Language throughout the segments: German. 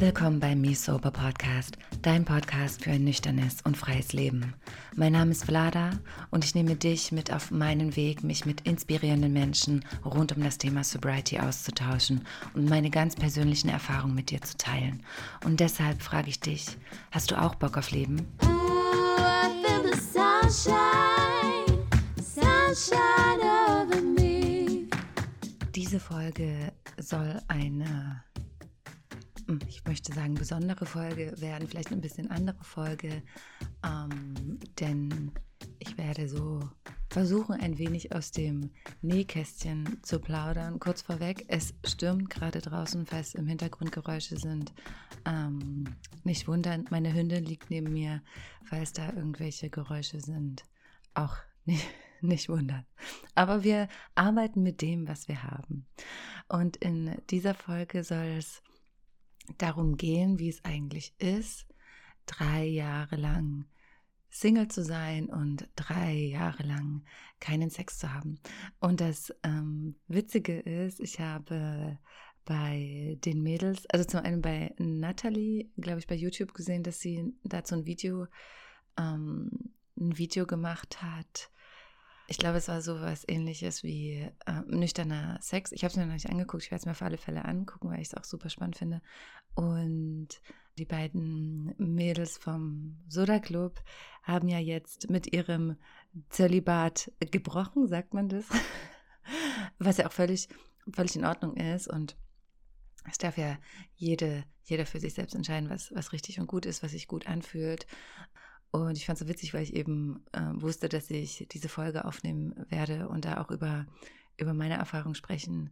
Willkommen beim Me Sober Podcast, dein Podcast für ein nüchternes und freies Leben. Mein Name ist Vlada und ich nehme dich mit auf meinen Weg, mich mit inspirierenden Menschen rund um das Thema Sobriety auszutauschen und meine ganz persönlichen Erfahrungen mit dir zu teilen. Und deshalb frage ich dich, hast du auch Bock auf Leben? Ooh, I feel the sunshine, sunshine. Diese Folge soll eine, hm, ich möchte sagen, besondere Folge werden, vielleicht ein bisschen andere Folge, ähm, denn ich werde so versuchen, ein wenig aus dem Nähkästchen zu plaudern. Kurz vorweg, es stürmt gerade draußen, falls im Hintergrund Geräusche sind. Ähm, nicht wundern, meine Hündin liegt neben mir, falls da irgendwelche Geräusche sind. Auch nicht, nicht wundern. Aber wir arbeiten mit dem, was wir haben. Und in dieser Folge soll es darum gehen, wie es eigentlich ist, drei Jahre lang Single zu sein und drei Jahre lang keinen Sex zu haben. Und das ähm, Witzige ist, ich habe bei den Mädels, also zum einen bei Natalie, glaube ich, bei YouTube gesehen, dass sie dazu ein Video, ähm, ein Video gemacht hat. Ich glaube, es war sowas ähnliches wie äh, nüchterner Sex. Ich habe es mir noch nicht angeguckt, ich werde es mir auf alle Fälle angucken, weil ich es auch super spannend finde. Und die beiden Mädels vom Soda Club haben ja jetzt mit ihrem Zölibat gebrochen, sagt man das? Was ja auch völlig, völlig in Ordnung ist. Und es darf ja jede, jeder für sich selbst entscheiden, was, was richtig und gut ist, was sich gut anfühlt. Und ich fand es so witzig, weil ich eben äh, wusste, dass ich diese Folge aufnehmen werde und da auch über, über meine Erfahrung sprechen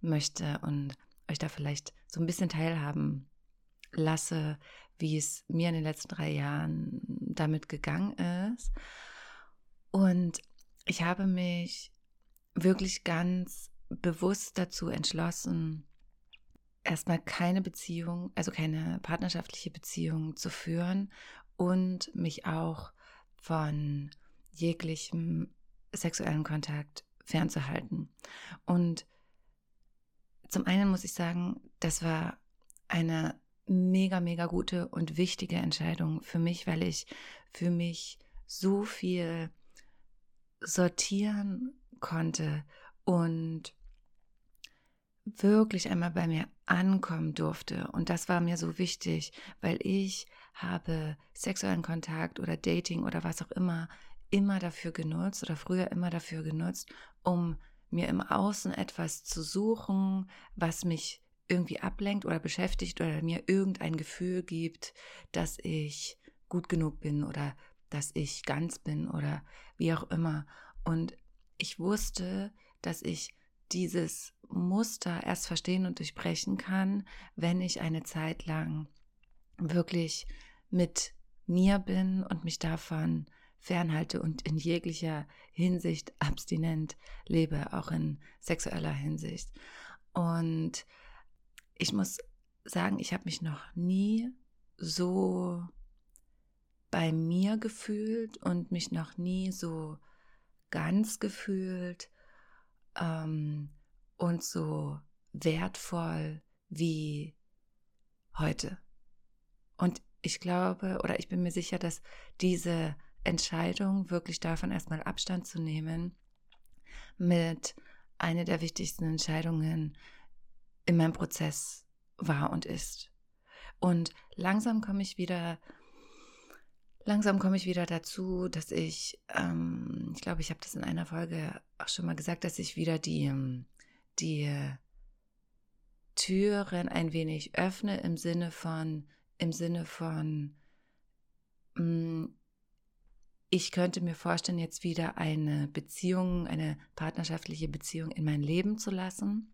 möchte und euch da vielleicht so ein bisschen teilhaben lasse, wie es mir in den letzten drei Jahren damit gegangen ist. Und ich habe mich wirklich ganz bewusst dazu entschlossen, erstmal keine Beziehung, also keine partnerschaftliche Beziehung zu führen und mich auch von jeglichem sexuellen Kontakt fernzuhalten. Und zum einen muss ich sagen, das war eine mega, mega gute und wichtige Entscheidung für mich, weil ich für mich so viel sortieren konnte und wirklich einmal bei mir ankommen durfte. Und das war mir so wichtig, weil ich habe sexuellen Kontakt oder Dating oder was auch immer immer dafür genutzt oder früher immer dafür genutzt, um mir im Außen etwas zu suchen, was mich irgendwie ablenkt oder beschäftigt oder mir irgendein Gefühl gibt, dass ich gut genug bin oder dass ich ganz bin oder wie auch immer. Und ich wusste, dass ich dieses Muster erst verstehen und durchbrechen kann, wenn ich eine Zeit lang wirklich mit mir bin und mich davon fernhalte und in jeglicher Hinsicht abstinent lebe, auch in sexueller Hinsicht. Und ich muss sagen, ich habe mich noch nie so bei mir gefühlt und mich noch nie so ganz gefühlt ähm, und so wertvoll wie heute. Und ich glaube oder ich bin mir sicher, dass diese Entscheidung, wirklich davon erstmal Abstand zu nehmen, mit einer der wichtigsten Entscheidungen in meinem Prozess war und ist. Und langsam komme ich wieder, langsam komme ich wieder dazu, dass ich, ähm, ich glaube, ich habe das in einer Folge auch schon mal gesagt, dass ich wieder die, ähm, die Türen ein wenig öffne im Sinne von, im Sinne von, mm, ich könnte mir vorstellen, jetzt wieder eine Beziehung, eine partnerschaftliche Beziehung in mein Leben zu lassen.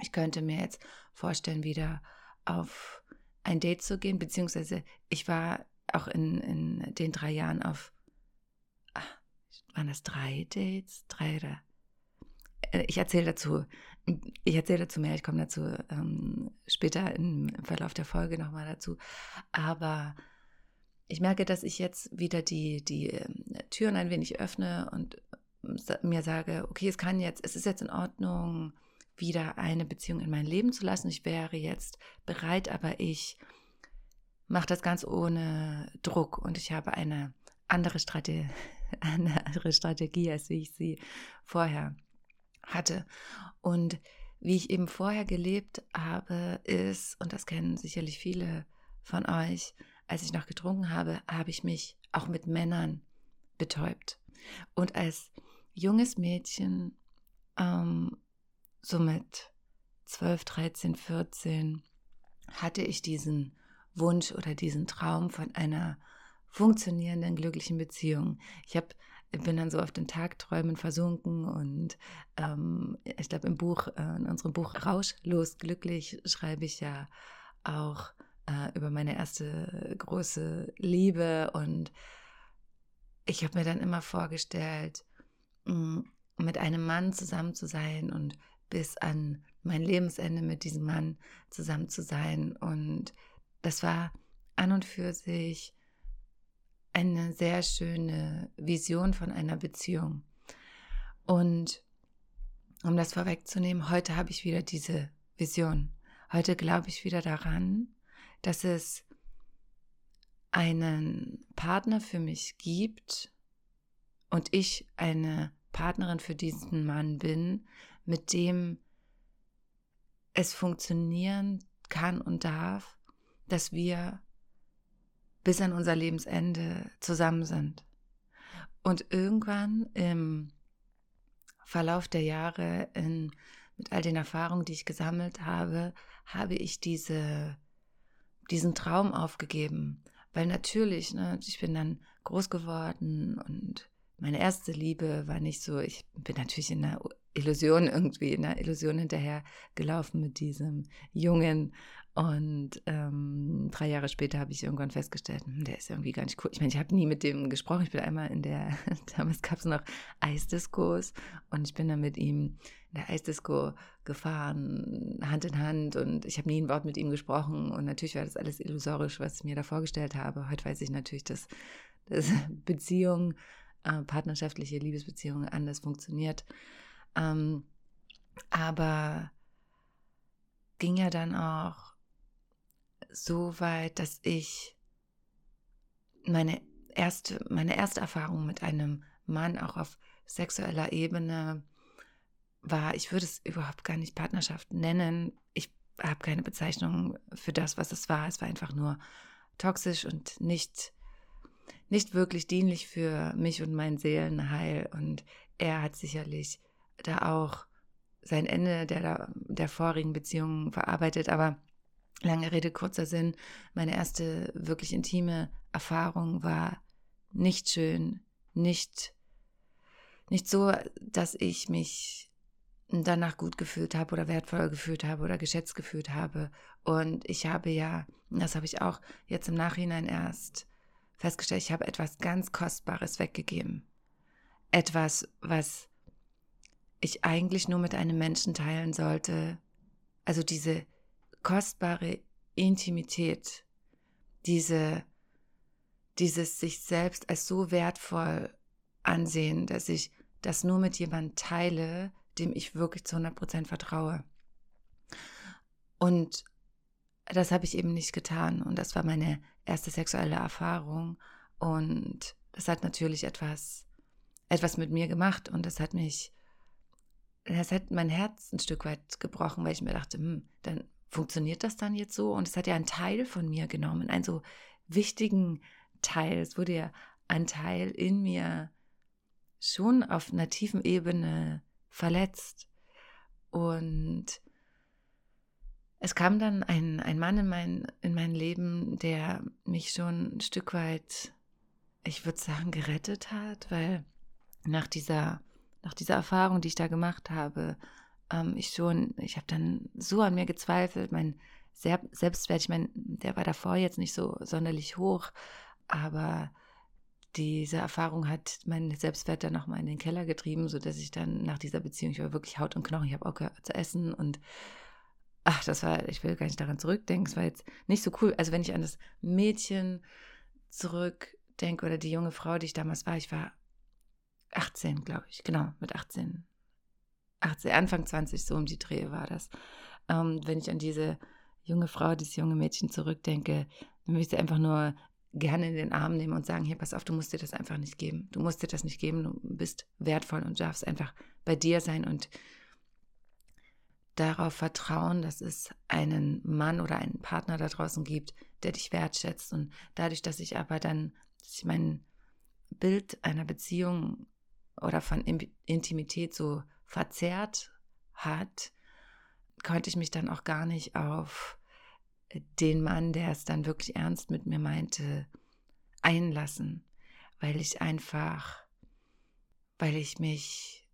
Ich könnte mir jetzt vorstellen, wieder auf ein Date zu gehen, beziehungsweise ich war auch in, in den drei Jahren auf, ach, waren das drei Dates? Drei oder? Äh, ich erzähle dazu, ich erzähle dazu mehr, ich komme dazu ähm, später im Verlauf der Folge nochmal dazu. Aber ich merke, dass ich jetzt wieder die, die ähm, Türen ein wenig öffne und mir sage, okay, es kann jetzt, es ist jetzt in Ordnung, wieder eine Beziehung in mein Leben zu lassen. Ich wäre jetzt bereit, aber ich mache das ganz ohne Druck und ich habe eine andere, Strate eine andere Strategie, als wie ich sie vorher hatte. Und wie ich eben vorher gelebt habe, ist, und das kennen sicherlich viele von euch, als ich noch getrunken habe, habe ich mich auch mit Männern betäubt. Und als junges Mädchen, ähm, so mit 12, 13, 14, hatte ich diesen Wunsch oder diesen Traum von einer funktionierenden, glücklichen Beziehung. Ich habe bin dann so auf den Tagträumen versunken und ähm, ich glaube im Buch, äh, in unserem Buch Rauschlos glücklich schreibe ich ja auch äh, über meine erste große Liebe und ich habe mir dann immer vorgestellt, mh, mit einem Mann zusammen zu sein und bis an mein Lebensende mit diesem Mann zusammen zu sein. Und das war an und für sich eine sehr schöne Vision von einer Beziehung. Und um das vorwegzunehmen, heute habe ich wieder diese Vision. Heute glaube ich wieder daran, dass es einen Partner für mich gibt und ich eine Partnerin für diesen Mann bin, mit dem es funktionieren kann und darf, dass wir bis an unser Lebensende zusammen sind. Und irgendwann im Verlauf der Jahre, in, mit all den Erfahrungen, die ich gesammelt habe, habe ich diese, diesen Traum aufgegeben. Weil natürlich, ne, ich bin dann groß geworden und meine erste Liebe war nicht so, ich bin natürlich in einer Illusion irgendwie, in einer Illusion hinterher gelaufen mit diesem Jungen und ähm, drei Jahre später habe ich irgendwann festgestellt, hm, der ist irgendwie gar nicht cool. Ich meine, ich habe nie mit dem gesprochen. Ich bin einmal in der, damals gab es noch Eisdiskos und ich bin dann mit ihm in der Eisdisco gefahren, Hand in Hand und ich habe nie ein Wort mit ihm gesprochen und natürlich war das alles illusorisch, was ich mir da vorgestellt habe. Heute weiß ich natürlich, dass, dass Beziehung, äh, partnerschaftliche Liebesbeziehungen anders funktioniert. Ähm, aber ging ja dann auch so weit, dass ich meine erste, meine erste Erfahrung mit einem Mann auch auf sexueller Ebene war, ich würde es überhaupt gar nicht Partnerschaft nennen. Ich habe keine Bezeichnung für das, was es war. Es war einfach nur toxisch und nicht, nicht wirklich dienlich für mich und mein Seelenheil. Und er hat sicherlich da auch sein Ende der, der vorigen Beziehung verarbeitet. Aber Lange Rede, kurzer Sinn. Meine erste wirklich intime Erfahrung war nicht schön, nicht, nicht so, dass ich mich danach gut gefühlt habe oder wertvoll gefühlt habe oder geschätzt gefühlt habe. Und ich habe ja, das habe ich auch jetzt im Nachhinein erst festgestellt, ich habe etwas ganz Kostbares weggegeben. Etwas, was ich eigentlich nur mit einem Menschen teilen sollte. Also diese kostbare Intimität, diese, dieses sich selbst als so wertvoll ansehen, dass ich das nur mit jemandem teile, dem ich wirklich zu 100% vertraue. Und das habe ich eben nicht getan. Und das war meine erste sexuelle Erfahrung. Und das hat natürlich etwas, etwas mit mir gemacht. Und das hat mich, das hat mein Herz ein Stück weit gebrochen, weil ich mir dachte, hm, dann funktioniert das dann jetzt so? Und es hat ja einen Teil von mir genommen, einen so wichtigen Teil. Es wurde ja ein Teil in mir schon auf einer tiefen Ebene verletzt. Und es kam dann ein, ein Mann in mein, in mein Leben, der mich schon ein Stück weit, ich würde sagen, gerettet hat, weil nach dieser, nach dieser Erfahrung, die ich da gemacht habe, ähm, ich schon, ich habe dann so an mir gezweifelt, mein Selbstwert, ich meine, der war davor jetzt nicht so sonderlich hoch, aber diese Erfahrung hat meinen Selbstwert dann nochmal in den Keller getrieben, sodass ich dann nach dieser Beziehung, ich war wirklich Haut und Knochen, ich habe auch zu essen und ach, das war, ich will gar nicht daran zurückdenken, es war jetzt nicht so cool. Also wenn ich an das Mädchen zurückdenke oder die junge Frau, die ich damals war, ich war 18, glaube ich, genau, mit 18. 18, Anfang 20, so um die Dreh war das. Ähm, wenn ich an diese junge Frau, dieses junge Mädchen zurückdenke, dann möchte ich einfach nur gerne in den Arm nehmen und sagen, hier, pass auf, du musst dir das einfach nicht geben. Du musst dir das nicht geben, du bist wertvoll und darfst einfach bei dir sein und darauf vertrauen, dass es einen Mann oder einen Partner da draußen gibt, der dich wertschätzt. Und dadurch, dass ich aber dann, dass ich mein Bild einer Beziehung oder von Intimität so verzerrt hat, konnte ich mich dann auch gar nicht auf den Mann, der es dann wirklich ernst mit mir meinte, einlassen, weil ich einfach, weil ich mich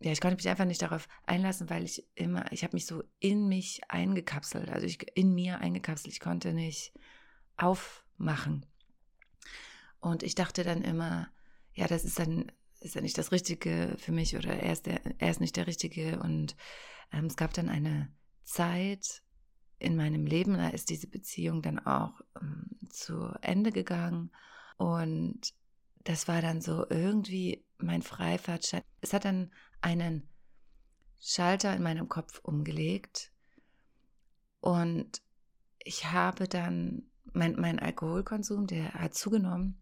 ja, ich konnte mich einfach nicht darauf einlassen, weil ich immer, ich habe mich so in mich eingekapselt, also ich in mir eingekapselt. Ich konnte nicht aufmachen. Und ich dachte dann immer, ja, das ist dann, ist ja nicht das Richtige für mich oder er ist, der, er ist nicht der Richtige. Und ähm, es gab dann eine Zeit in meinem Leben, da ist diese Beziehung dann auch ähm, zu Ende gegangen. Und das war dann so irgendwie mein Freifahrtschein. Es hat dann einen Schalter in meinem Kopf umgelegt und ich habe dann, mein, mein Alkoholkonsum, der hat zugenommen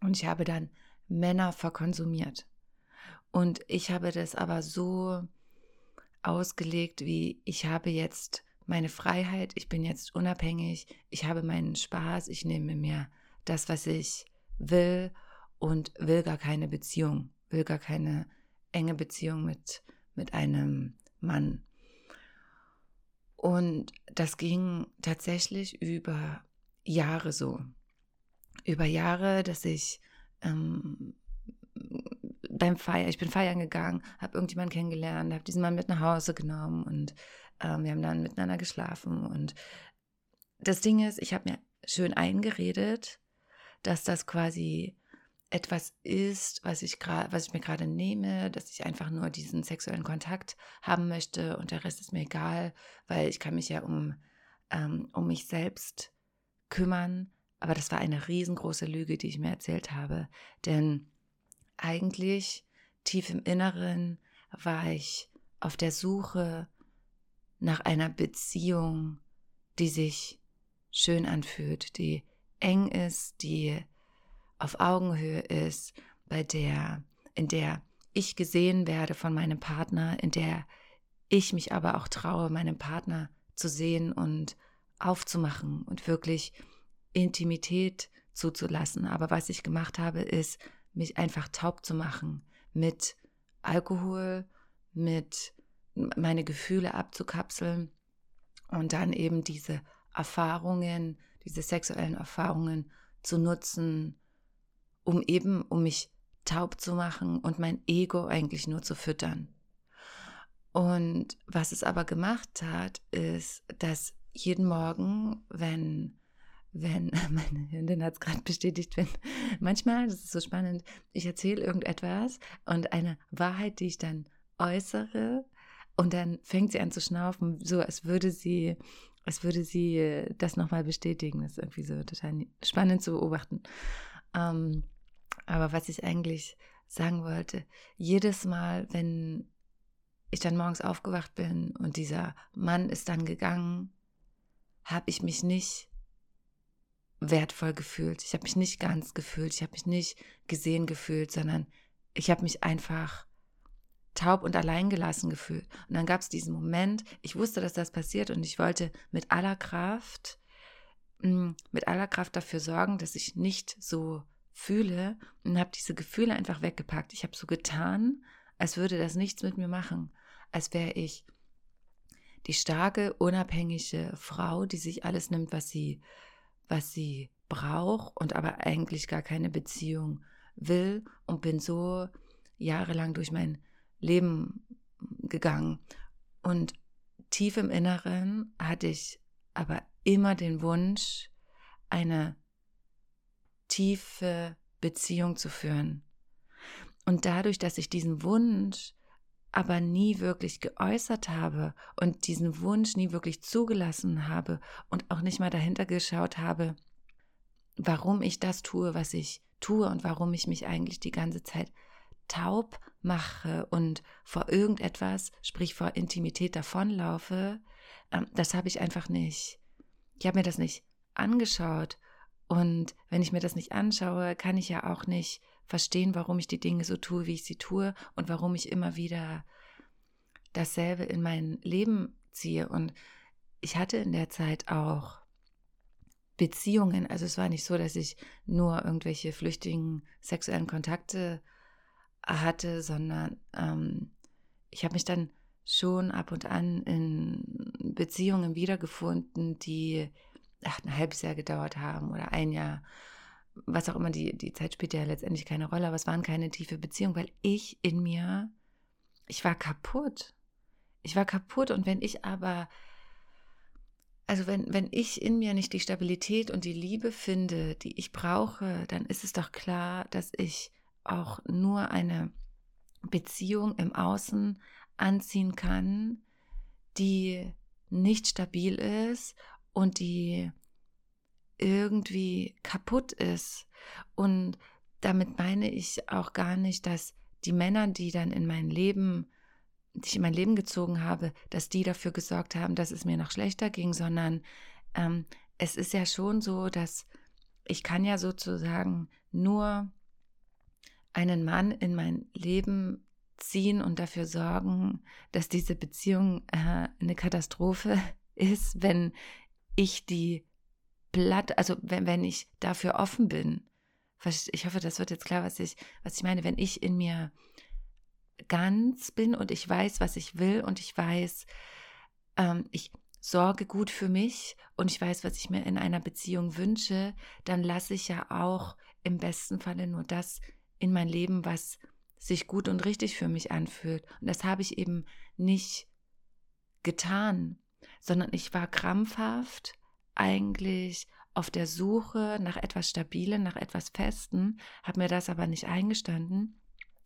und ich habe dann Männer verkonsumiert. Und ich habe das aber so ausgelegt, wie ich habe jetzt meine Freiheit, ich bin jetzt unabhängig, ich habe meinen Spaß, ich nehme mir das, was ich will und will gar keine Beziehung, will gar keine enge Beziehung mit, mit einem Mann. Und das ging tatsächlich über Jahre so. Über Jahre, dass ich ähm, beim Feiern, ich bin feiern gegangen, habe irgendjemanden kennengelernt, habe diesen Mann mit nach Hause genommen und ähm, wir haben dann miteinander geschlafen. Und das Ding ist, ich habe mir schön eingeredet, dass das quasi etwas ist, was ich was ich mir gerade nehme, dass ich einfach nur diesen sexuellen Kontakt haben möchte und der Rest ist mir egal, weil ich kann mich ja um, ähm, um mich selbst kümmern. Aber das war eine riesengroße Lüge, die ich mir erzählt habe. Denn eigentlich tief im Inneren war ich auf der Suche nach einer Beziehung, die sich schön anfühlt, die eng ist, die auf Augenhöhe ist, bei der, in der ich gesehen werde von meinem Partner, in der ich mich aber auch traue, meinen Partner zu sehen und aufzumachen und wirklich Intimität zuzulassen. Aber was ich gemacht habe, ist, mich einfach taub zu machen mit Alkohol, mit meine Gefühle abzukapseln und dann eben diese Erfahrungen, diese sexuellen Erfahrungen zu nutzen, um eben, um mich taub zu machen und mein Ego eigentlich nur zu füttern. Und was es aber gemacht hat, ist, dass jeden Morgen, wenn, wenn, meine Hündin hat es gerade bestätigt, wenn manchmal, das ist so spannend, ich erzähle irgendetwas und eine Wahrheit, die ich dann äußere, und dann fängt sie an zu schnaufen, so als würde sie, als würde sie das nochmal bestätigen. Das ist irgendwie so total spannend zu beobachten. Ähm, aber was ich eigentlich sagen wollte, jedes Mal, wenn ich dann morgens aufgewacht bin und dieser Mann ist dann gegangen, habe ich mich nicht wertvoll gefühlt. Ich habe mich nicht ganz gefühlt. Ich habe mich nicht gesehen gefühlt, sondern ich habe mich einfach taub und allein gelassen gefühlt. Und dann gab es diesen Moment, ich wusste, dass das passiert und ich wollte mit aller Kraft, mm, mit aller Kraft dafür sorgen, dass ich nicht so fühle und habe diese Gefühle einfach weggepackt. Ich habe so getan, als würde das nichts mit mir machen, als wäre ich die starke, unabhängige Frau, die sich alles nimmt, was sie, was sie braucht und aber eigentlich gar keine Beziehung will und bin so jahrelang durch mein Leben gegangen. Und tief im Inneren hatte ich aber immer den Wunsch, eine tiefe Beziehung zu führen. Und dadurch, dass ich diesen Wunsch aber nie wirklich geäußert habe und diesen Wunsch nie wirklich zugelassen habe und auch nicht mal dahinter geschaut habe, warum ich das tue, was ich tue und warum ich mich eigentlich die ganze Zeit taub mache und vor irgendetwas, sprich vor Intimität davonlaufe, ähm, das habe ich einfach nicht. Ich habe mir das nicht angeschaut. Und wenn ich mir das nicht anschaue, kann ich ja auch nicht verstehen, warum ich die Dinge so tue, wie ich sie tue und warum ich immer wieder dasselbe in mein Leben ziehe. Und ich hatte in der Zeit auch Beziehungen. Also es war nicht so, dass ich nur irgendwelche flüchtigen sexuellen Kontakte hatte, sondern ähm, ich habe mich dann schon ab und an in Beziehungen wiedergefunden, die ach, ein halbes Jahr gedauert haben oder ein Jahr. Was auch immer, die, die Zeit spielt ja letztendlich keine Rolle, aber es waren keine tiefe Beziehungen, weil ich in mir, ich war kaputt. Ich war kaputt und wenn ich aber also wenn, wenn ich in mir nicht die Stabilität und die Liebe finde, die ich brauche, dann ist es doch klar, dass ich auch nur eine Beziehung im Außen anziehen kann, die nicht stabil ist und die irgendwie kaputt ist. Und damit meine ich auch gar nicht, dass die Männer, die dann in mein Leben die ich in mein Leben gezogen habe, dass die dafür gesorgt haben, dass es mir noch schlechter ging, sondern ähm, es ist ja schon so, dass ich kann ja sozusagen nur einen Mann in mein Leben ziehen und dafür sorgen, dass diese Beziehung äh, eine Katastrophe ist, wenn ich die platt, also wenn, wenn ich dafür offen bin. Ich hoffe, das wird jetzt klar, was ich, was ich meine, wenn ich in mir ganz bin und ich weiß, was ich will und ich weiß, ähm, ich sorge gut für mich und ich weiß, was ich mir in einer Beziehung wünsche, dann lasse ich ja auch im besten Falle nur das in mein Leben, was sich gut und richtig für mich anfühlt. Und das habe ich eben nicht getan, sondern ich war krampfhaft eigentlich auf der Suche nach etwas Stabilen, nach etwas Festen, habe mir das aber nicht eingestanden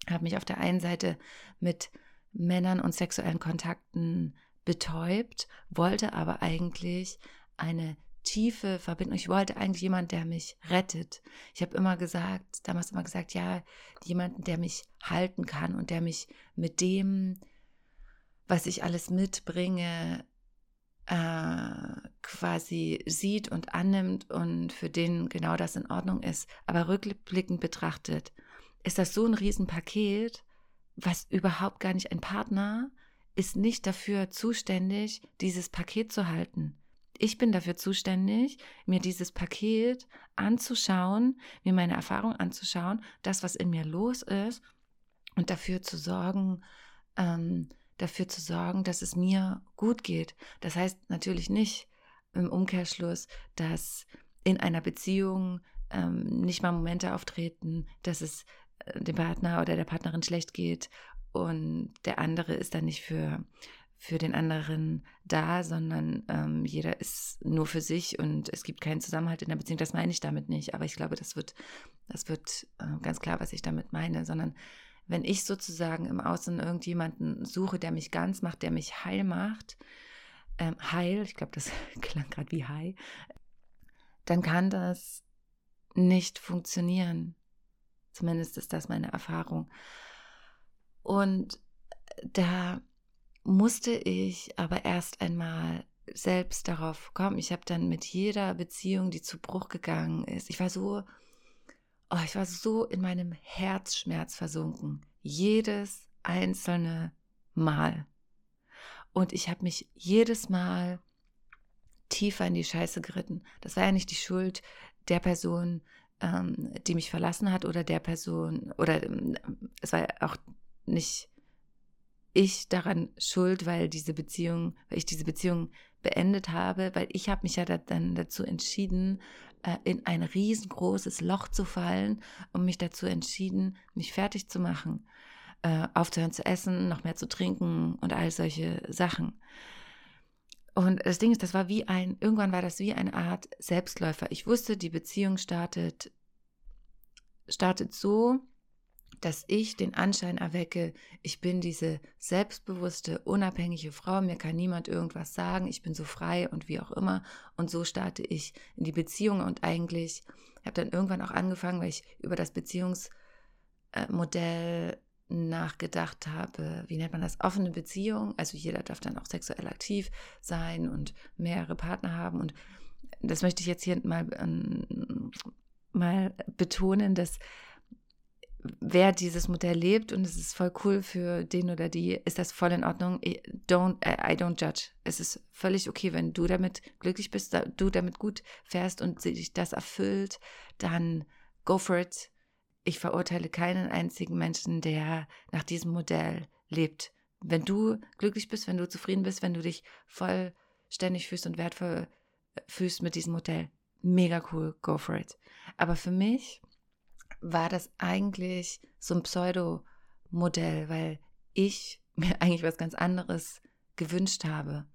habe mich auf der einen Seite mit Männern und sexuellen Kontakten betäubt, wollte aber eigentlich eine tiefe Verbindung. Ich wollte eigentlich jemanden, der mich rettet. Ich habe immer gesagt, damals immer gesagt, ja, jemanden, der mich halten kann und der mich mit dem, was ich alles mitbringe, quasi sieht und annimmt und für den genau das in Ordnung ist. Aber rückblickend betrachtet ist das so ein Riesenpaket, was überhaupt gar nicht ein Partner ist nicht dafür zuständig, dieses Paket zu halten. Ich bin dafür zuständig, mir dieses Paket anzuschauen, mir meine Erfahrung anzuschauen, das, was in mir los ist und dafür zu sorgen, ähm, dafür zu sorgen, dass es mir gut geht. Das heißt natürlich nicht im Umkehrschluss, dass in einer Beziehung ähm, nicht mal Momente auftreten, dass es dem Partner oder der Partnerin schlecht geht und der andere ist dann nicht für, für den anderen da, sondern ähm, jeder ist nur für sich und es gibt keinen Zusammenhalt in der Beziehung. Das meine ich damit nicht, aber ich glaube, das wird, das wird äh, ganz klar, was ich damit meine, sondern wenn ich sozusagen im Außen irgendjemanden suche, der mich ganz macht, der mich heil macht, ähm, heil, ich glaube, das klang gerade wie heil, dann kann das nicht funktionieren. Zumindest ist das meine Erfahrung. Und da musste ich aber erst einmal selbst darauf kommen. Ich habe dann mit jeder Beziehung, die zu Bruch gegangen ist, ich war so, oh, ich war so in meinem Herzschmerz versunken. Jedes einzelne Mal. Und ich habe mich jedes Mal tiefer in die Scheiße geritten. Das war ja nicht die Schuld der Person, ähm, die mich verlassen hat oder der Person, oder ähm, es war auch nicht ich daran schuld, weil diese Beziehung, weil ich diese Beziehung beendet habe, weil ich habe mich ja da, dann dazu entschieden, in ein riesengroßes Loch zu fallen und mich dazu entschieden, mich fertig zu machen, äh, aufzuhören zu essen, noch mehr zu trinken und all solche Sachen. Und das Ding ist, das war wie ein, irgendwann war das wie eine Art Selbstläufer. Ich wusste, die Beziehung startet, startet so, dass ich den Anschein erwecke, ich bin diese selbstbewusste, unabhängige Frau, mir kann niemand irgendwas sagen, ich bin so frei und wie auch immer. Und so starte ich in die Beziehung und eigentlich habe dann irgendwann auch angefangen, weil ich über das Beziehungsmodell nachgedacht habe, wie nennt man das, offene Beziehung. Also jeder darf dann auch sexuell aktiv sein und mehrere Partner haben. Und das möchte ich jetzt hier mal, ähm, mal betonen, dass wer dieses Modell lebt und es ist voll cool für den oder die, ist das voll in Ordnung. Don't, I don't judge. Es ist völlig okay, wenn du damit glücklich bist, du damit gut fährst und sich das erfüllt, dann go for it ich verurteile keinen einzigen Menschen, der nach diesem Modell lebt. Wenn du glücklich bist, wenn du zufrieden bist, wenn du dich vollständig fühlst und wertvoll äh, fühlst mit diesem Modell, mega cool, go for it. Aber für mich war das eigentlich so ein Pseudo-Modell, weil ich mir eigentlich was ganz anderes gewünscht habe.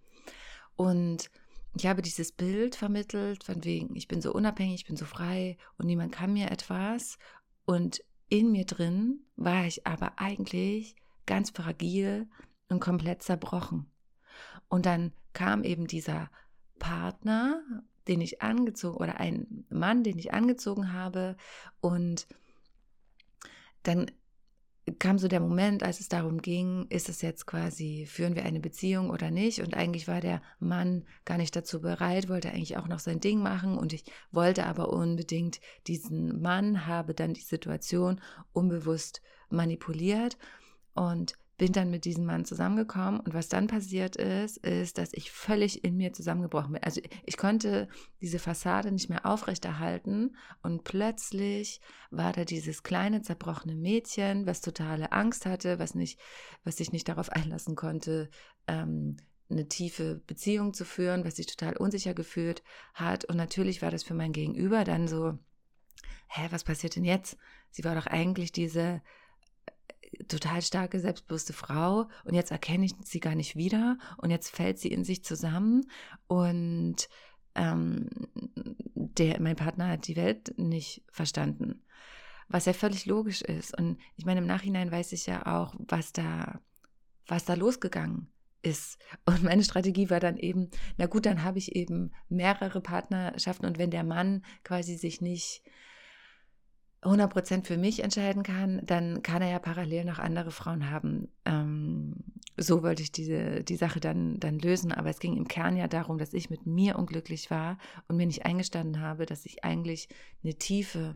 Und ich habe dieses Bild vermittelt, von wegen, ich bin so unabhängig, ich bin so frei und niemand kann mir etwas. Und in mir drin war ich aber eigentlich ganz fragil und komplett zerbrochen. Und dann kam eben dieser Partner, den ich angezogen oder ein Mann, den ich angezogen habe. Und dann kam so der Moment, als es darum ging, ist es jetzt quasi, führen wir eine Beziehung oder nicht? Und eigentlich war der Mann gar nicht dazu bereit, wollte eigentlich auch noch sein Ding machen. Und ich wollte aber unbedingt diesen Mann, habe dann die Situation unbewusst manipuliert. Und bin dann mit diesem Mann zusammengekommen und was dann passiert ist, ist, dass ich völlig in mir zusammengebrochen bin. Also ich konnte diese Fassade nicht mehr aufrechterhalten und plötzlich war da dieses kleine zerbrochene Mädchen, was totale Angst hatte, was nicht, was sich nicht darauf einlassen konnte, ähm, eine tiefe Beziehung zu führen, was sich total unsicher gefühlt hat. Und natürlich war das für mein Gegenüber dann so, hä, was passiert denn jetzt? Sie war doch eigentlich diese total starke, selbstbewusste Frau und jetzt erkenne ich sie gar nicht wieder und jetzt fällt sie in sich zusammen und ähm, der, mein Partner hat die Welt nicht verstanden. Was ja völlig logisch ist. Und ich meine, im Nachhinein weiß ich ja auch, was da, was da losgegangen ist. Und meine Strategie war dann eben, na gut, dann habe ich eben mehrere Partnerschaften und wenn der Mann quasi sich nicht 100% für mich entscheiden kann, dann kann er ja parallel noch andere Frauen haben. Ähm, so wollte ich diese, die Sache dann, dann lösen. Aber es ging im Kern ja darum, dass ich mit mir unglücklich war und mir nicht eingestanden habe, dass ich eigentlich eine tiefe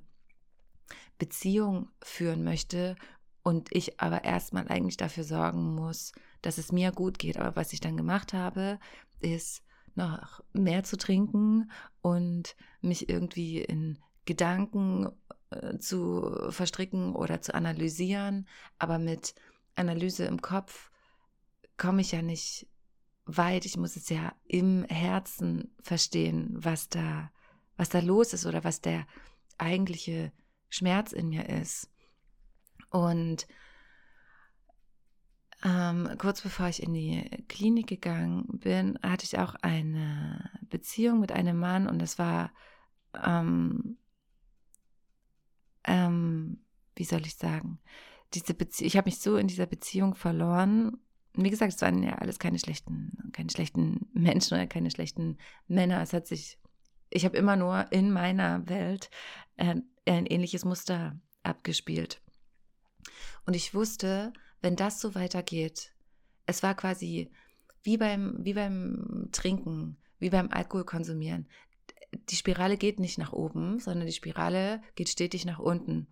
Beziehung führen möchte und ich aber erstmal eigentlich dafür sorgen muss, dass es mir gut geht. Aber was ich dann gemacht habe, ist noch mehr zu trinken und mich irgendwie in Gedanken zu verstricken oder zu analysieren, aber mit Analyse im Kopf komme ich ja nicht weit. Ich muss es ja im Herzen verstehen, was da, was da los ist oder was der eigentliche Schmerz in mir ist. Und ähm, kurz bevor ich in die Klinik gegangen bin, hatte ich auch eine Beziehung mit einem Mann und es war ähm, ähm, wie soll ich sagen, diese Bezie ich habe mich so in dieser Beziehung verloren. Wie gesagt, es waren ja alles keine schlechten, keine schlechten Menschen oder keine schlechten Männer. Es hat sich, ich habe immer nur in meiner Welt äh, ein ähnliches Muster abgespielt. Und ich wusste, wenn das so weitergeht, es war quasi wie beim, wie beim Trinken, wie beim Alkohol konsumieren die Spirale geht nicht nach oben, sondern die Spirale geht stetig nach unten.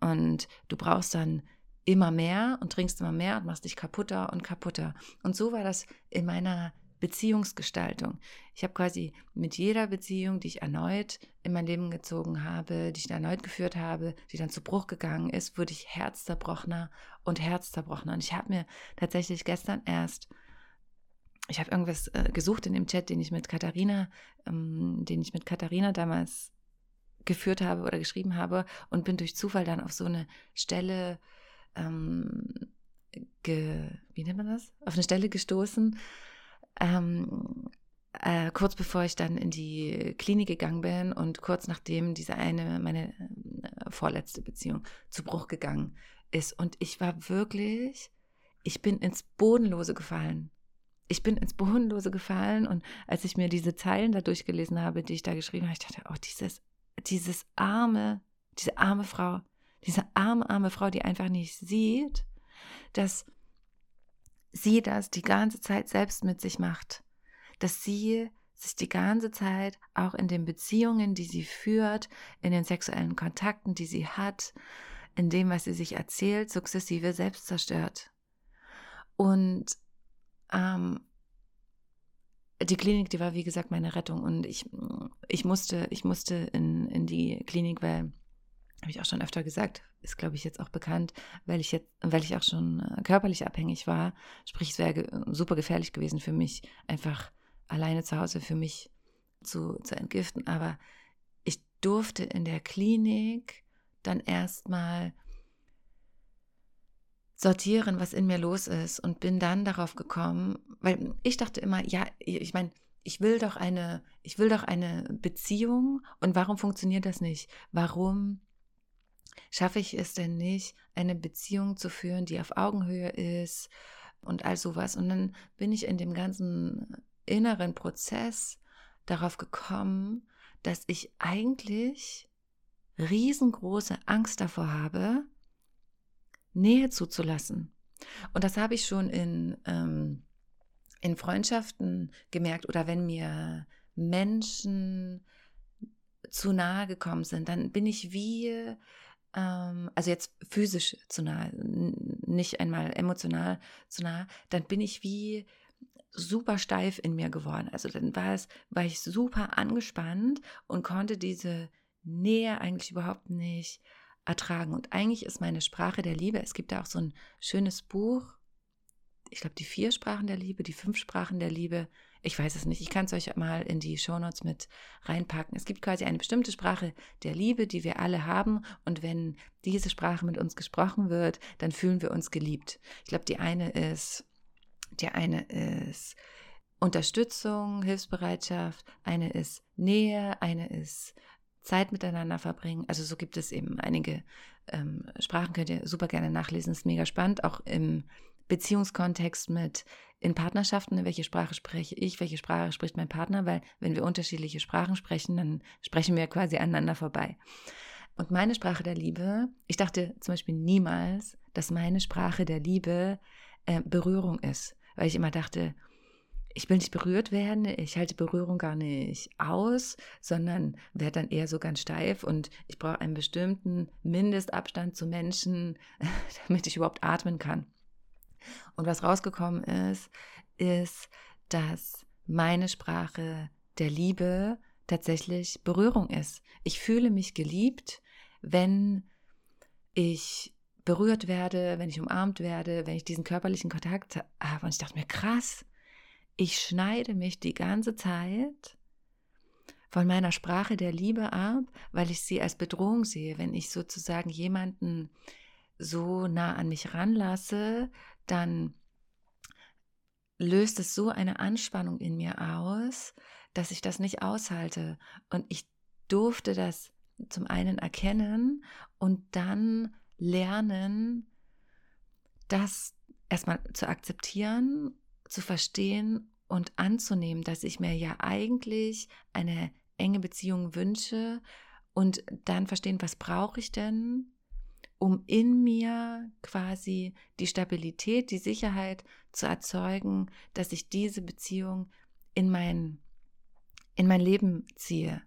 Und du brauchst dann immer mehr und trinkst immer mehr und machst dich kaputter und kaputter. Und so war das in meiner Beziehungsgestaltung. Ich habe quasi mit jeder Beziehung, die ich erneut in mein Leben gezogen habe, die ich erneut geführt habe, die dann zu Bruch gegangen ist, wurde ich herzzerbrochener und herzzerbrochener. Und ich habe mir tatsächlich gestern erst ich habe irgendwas äh, gesucht in dem Chat, den ich mit Katharina, ähm, den ich mit Katharina damals geführt habe oder geschrieben habe und bin durch Zufall dann auf so eine Stelle, ähm, ge, wie nennt man das? Auf eine Stelle gestoßen, ähm, äh, kurz bevor ich dann in die Klinik gegangen bin und kurz nachdem diese eine, meine äh, vorletzte Beziehung zu Bruch gegangen ist. Und ich war wirklich, ich bin ins Bodenlose gefallen ich bin ins Bodenlose gefallen und als ich mir diese Zeilen da durchgelesen habe, die ich da geschrieben habe, ich dachte, oh, dieses, dieses arme, diese arme Frau, Diese arme, arme Frau, die einfach nicht sieht, dass sie das die ganze Zeit selbst mit sich macht. Dass sie sich die ganze Zeit auch in den Beziehungen, die sie führt, in den sexuellen Kontakten, die sie hat, in dem, was sie sich erzählt, sukzessive selbst zerstört. Und ähm, die Klinik, die war wie gesagt meine Rettung und ich, ich musste, ich musste in, in die Klinik, weil, habe ich auch schon öfter gesagt, ist glaube ich jetzt auch bekannt, weil ich jetzt, weil ich auch schon äh, körperlich abhängig war, sprich es wäre super gefährlich gewesen für mich, einfach alleine zu Hause für mich zu, zu entgiften. Aber ich durfte in der Klinik dann erstmal sortieren, was in mir los ist und bin dann darauf gekommen, weil ich dachte immer, ja, ich meine, ich will doch eine, ich will doch eine Beziehung und warum funktioniert das nicht? Warum schaffe ich es denn nicht, eine Beziehung zu führen, die auf Augenhöhe ist und all sowas? Und dann bin ich in dem ganzen inneren Prozess darauf gekommen, dass ich eigentlich riesengroße Angst davor habe, Nähe zuzulassen. Und das habe ich schon in, ähm, in Freundschaften gemerkt oder wenn mir Menschen zu nahe gekommen sind, dann bin ich wie, ähm, also jetzt physisch zu nahe, nicht einmal emotional zu nahe, dann bin ich wie super steif in mir geworden. Also dann war es, war ich super angespannt und konnte diese Nähe eigentlich überhaupt nicht ertragen. Und eigentlich ist meine Sprache der Liebe, es gibt da auch so ein schönes Buch, ich glaube die vier Sprachen der Liebe, die fünf Sprachen der Liebe, ich weiß es nicht, ich kann es euch mal in die Shownotes mit reinpacken. Es gibt quasi eine bestimmte Sprache der Liebe, die wir alle haben und wenn diese Sprache mit uns gesprochen wird, dann fühlen wir uns geliebt. Ich glaube, die eine ist die eine ist Unterstützung, Hilfsbereitschaft, eine ist Nähe, eine ist Zeit miteinander verbringen. Also so gibt es eben einige ähm, Sprachen, könnt ihr super gerne nachlesen, ist mega spannend, auch im Beziehungskontext mit in Partnerschaften, welche Sprache spreche ich, welche Sprache spricht mein Partner, weil wenn wir unterschiedliche Sprachen sprechen, dann sprechen wir quasi aneinander vorbei. Und meine Sprache der Liebe, ich dachte zum Beispiel niemals, dass meine Sprache der Liebe äh, Berührung ist weil ich immer dachte, ich will nicht berührt werden, ich halte Berührung gar nicht aus, sondern werde dann eher so ganz steif und ich brauche einen bestimmten Mindestabstand zu Menschen, damit ich überhaupt atmen kann. Und was rausgekommen ist, ist, dass meine Sprache der Liebe tatsächlich Berührung ist. Ich fühle mich geliebt, wenn ich berührt werde, wenn ich umarmt werde, wenn ich diesen körperlichen Kontakt habe. Und ich dachte mir, krass, ich schneide mich die ganze Zeit von meiner Sprache der Liebe ab, weil ich sie als Bedrohung sehe. Wenn ich sozusagen jemanden so nah an mich ranlasse, dann löst es so eine Anspannung in mir aus, dass ich das nicht aushalte. Und ich durfte das zum einen erkennen und dann lernen, das erstmal zu akzeptieren, zu verstehen und anzunehmen, dass ich mir ja eigentlich eine enge Beziehung wünsche und dann verstehen, was brauche ich denn, um in mir quasi die Stabilität, die Sicherheit zu erzeugen, dass ich diese Beziehung in mein, in mein Leben ziehe.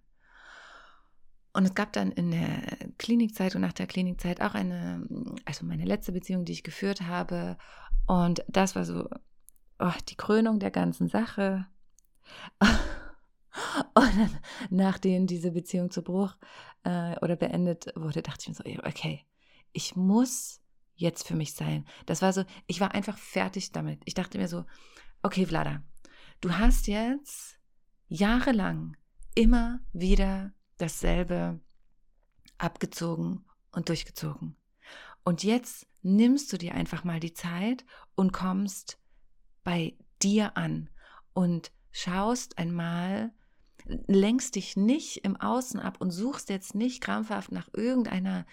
Und es gab dann in der Klinikzeit und nach der Klinikzeit auch eine, also meine letzte Beziehung, die ich geführt habe. Und das war so oh, die Krönung der ganzen Sache. Und dann, nachdem diese Beziehung zu Bruch äh, oder beendet wurde, dachte ich mir so, okay, ich muss jetzt für mich sein. Das war so, ich war einfach fertig damit. Ich dachte mir so, okay, Vlada, du hast jetzt jahrelang immer wieder dasselbe abgezogen und durchgezogen. Und jetzt nimmst du dir einfach mal die Zeit und kommst bei dir an und schaust einmal, lenkst dich nicht im Außen ab und suchst jetzt nicht krampfhaft nach irgendeiner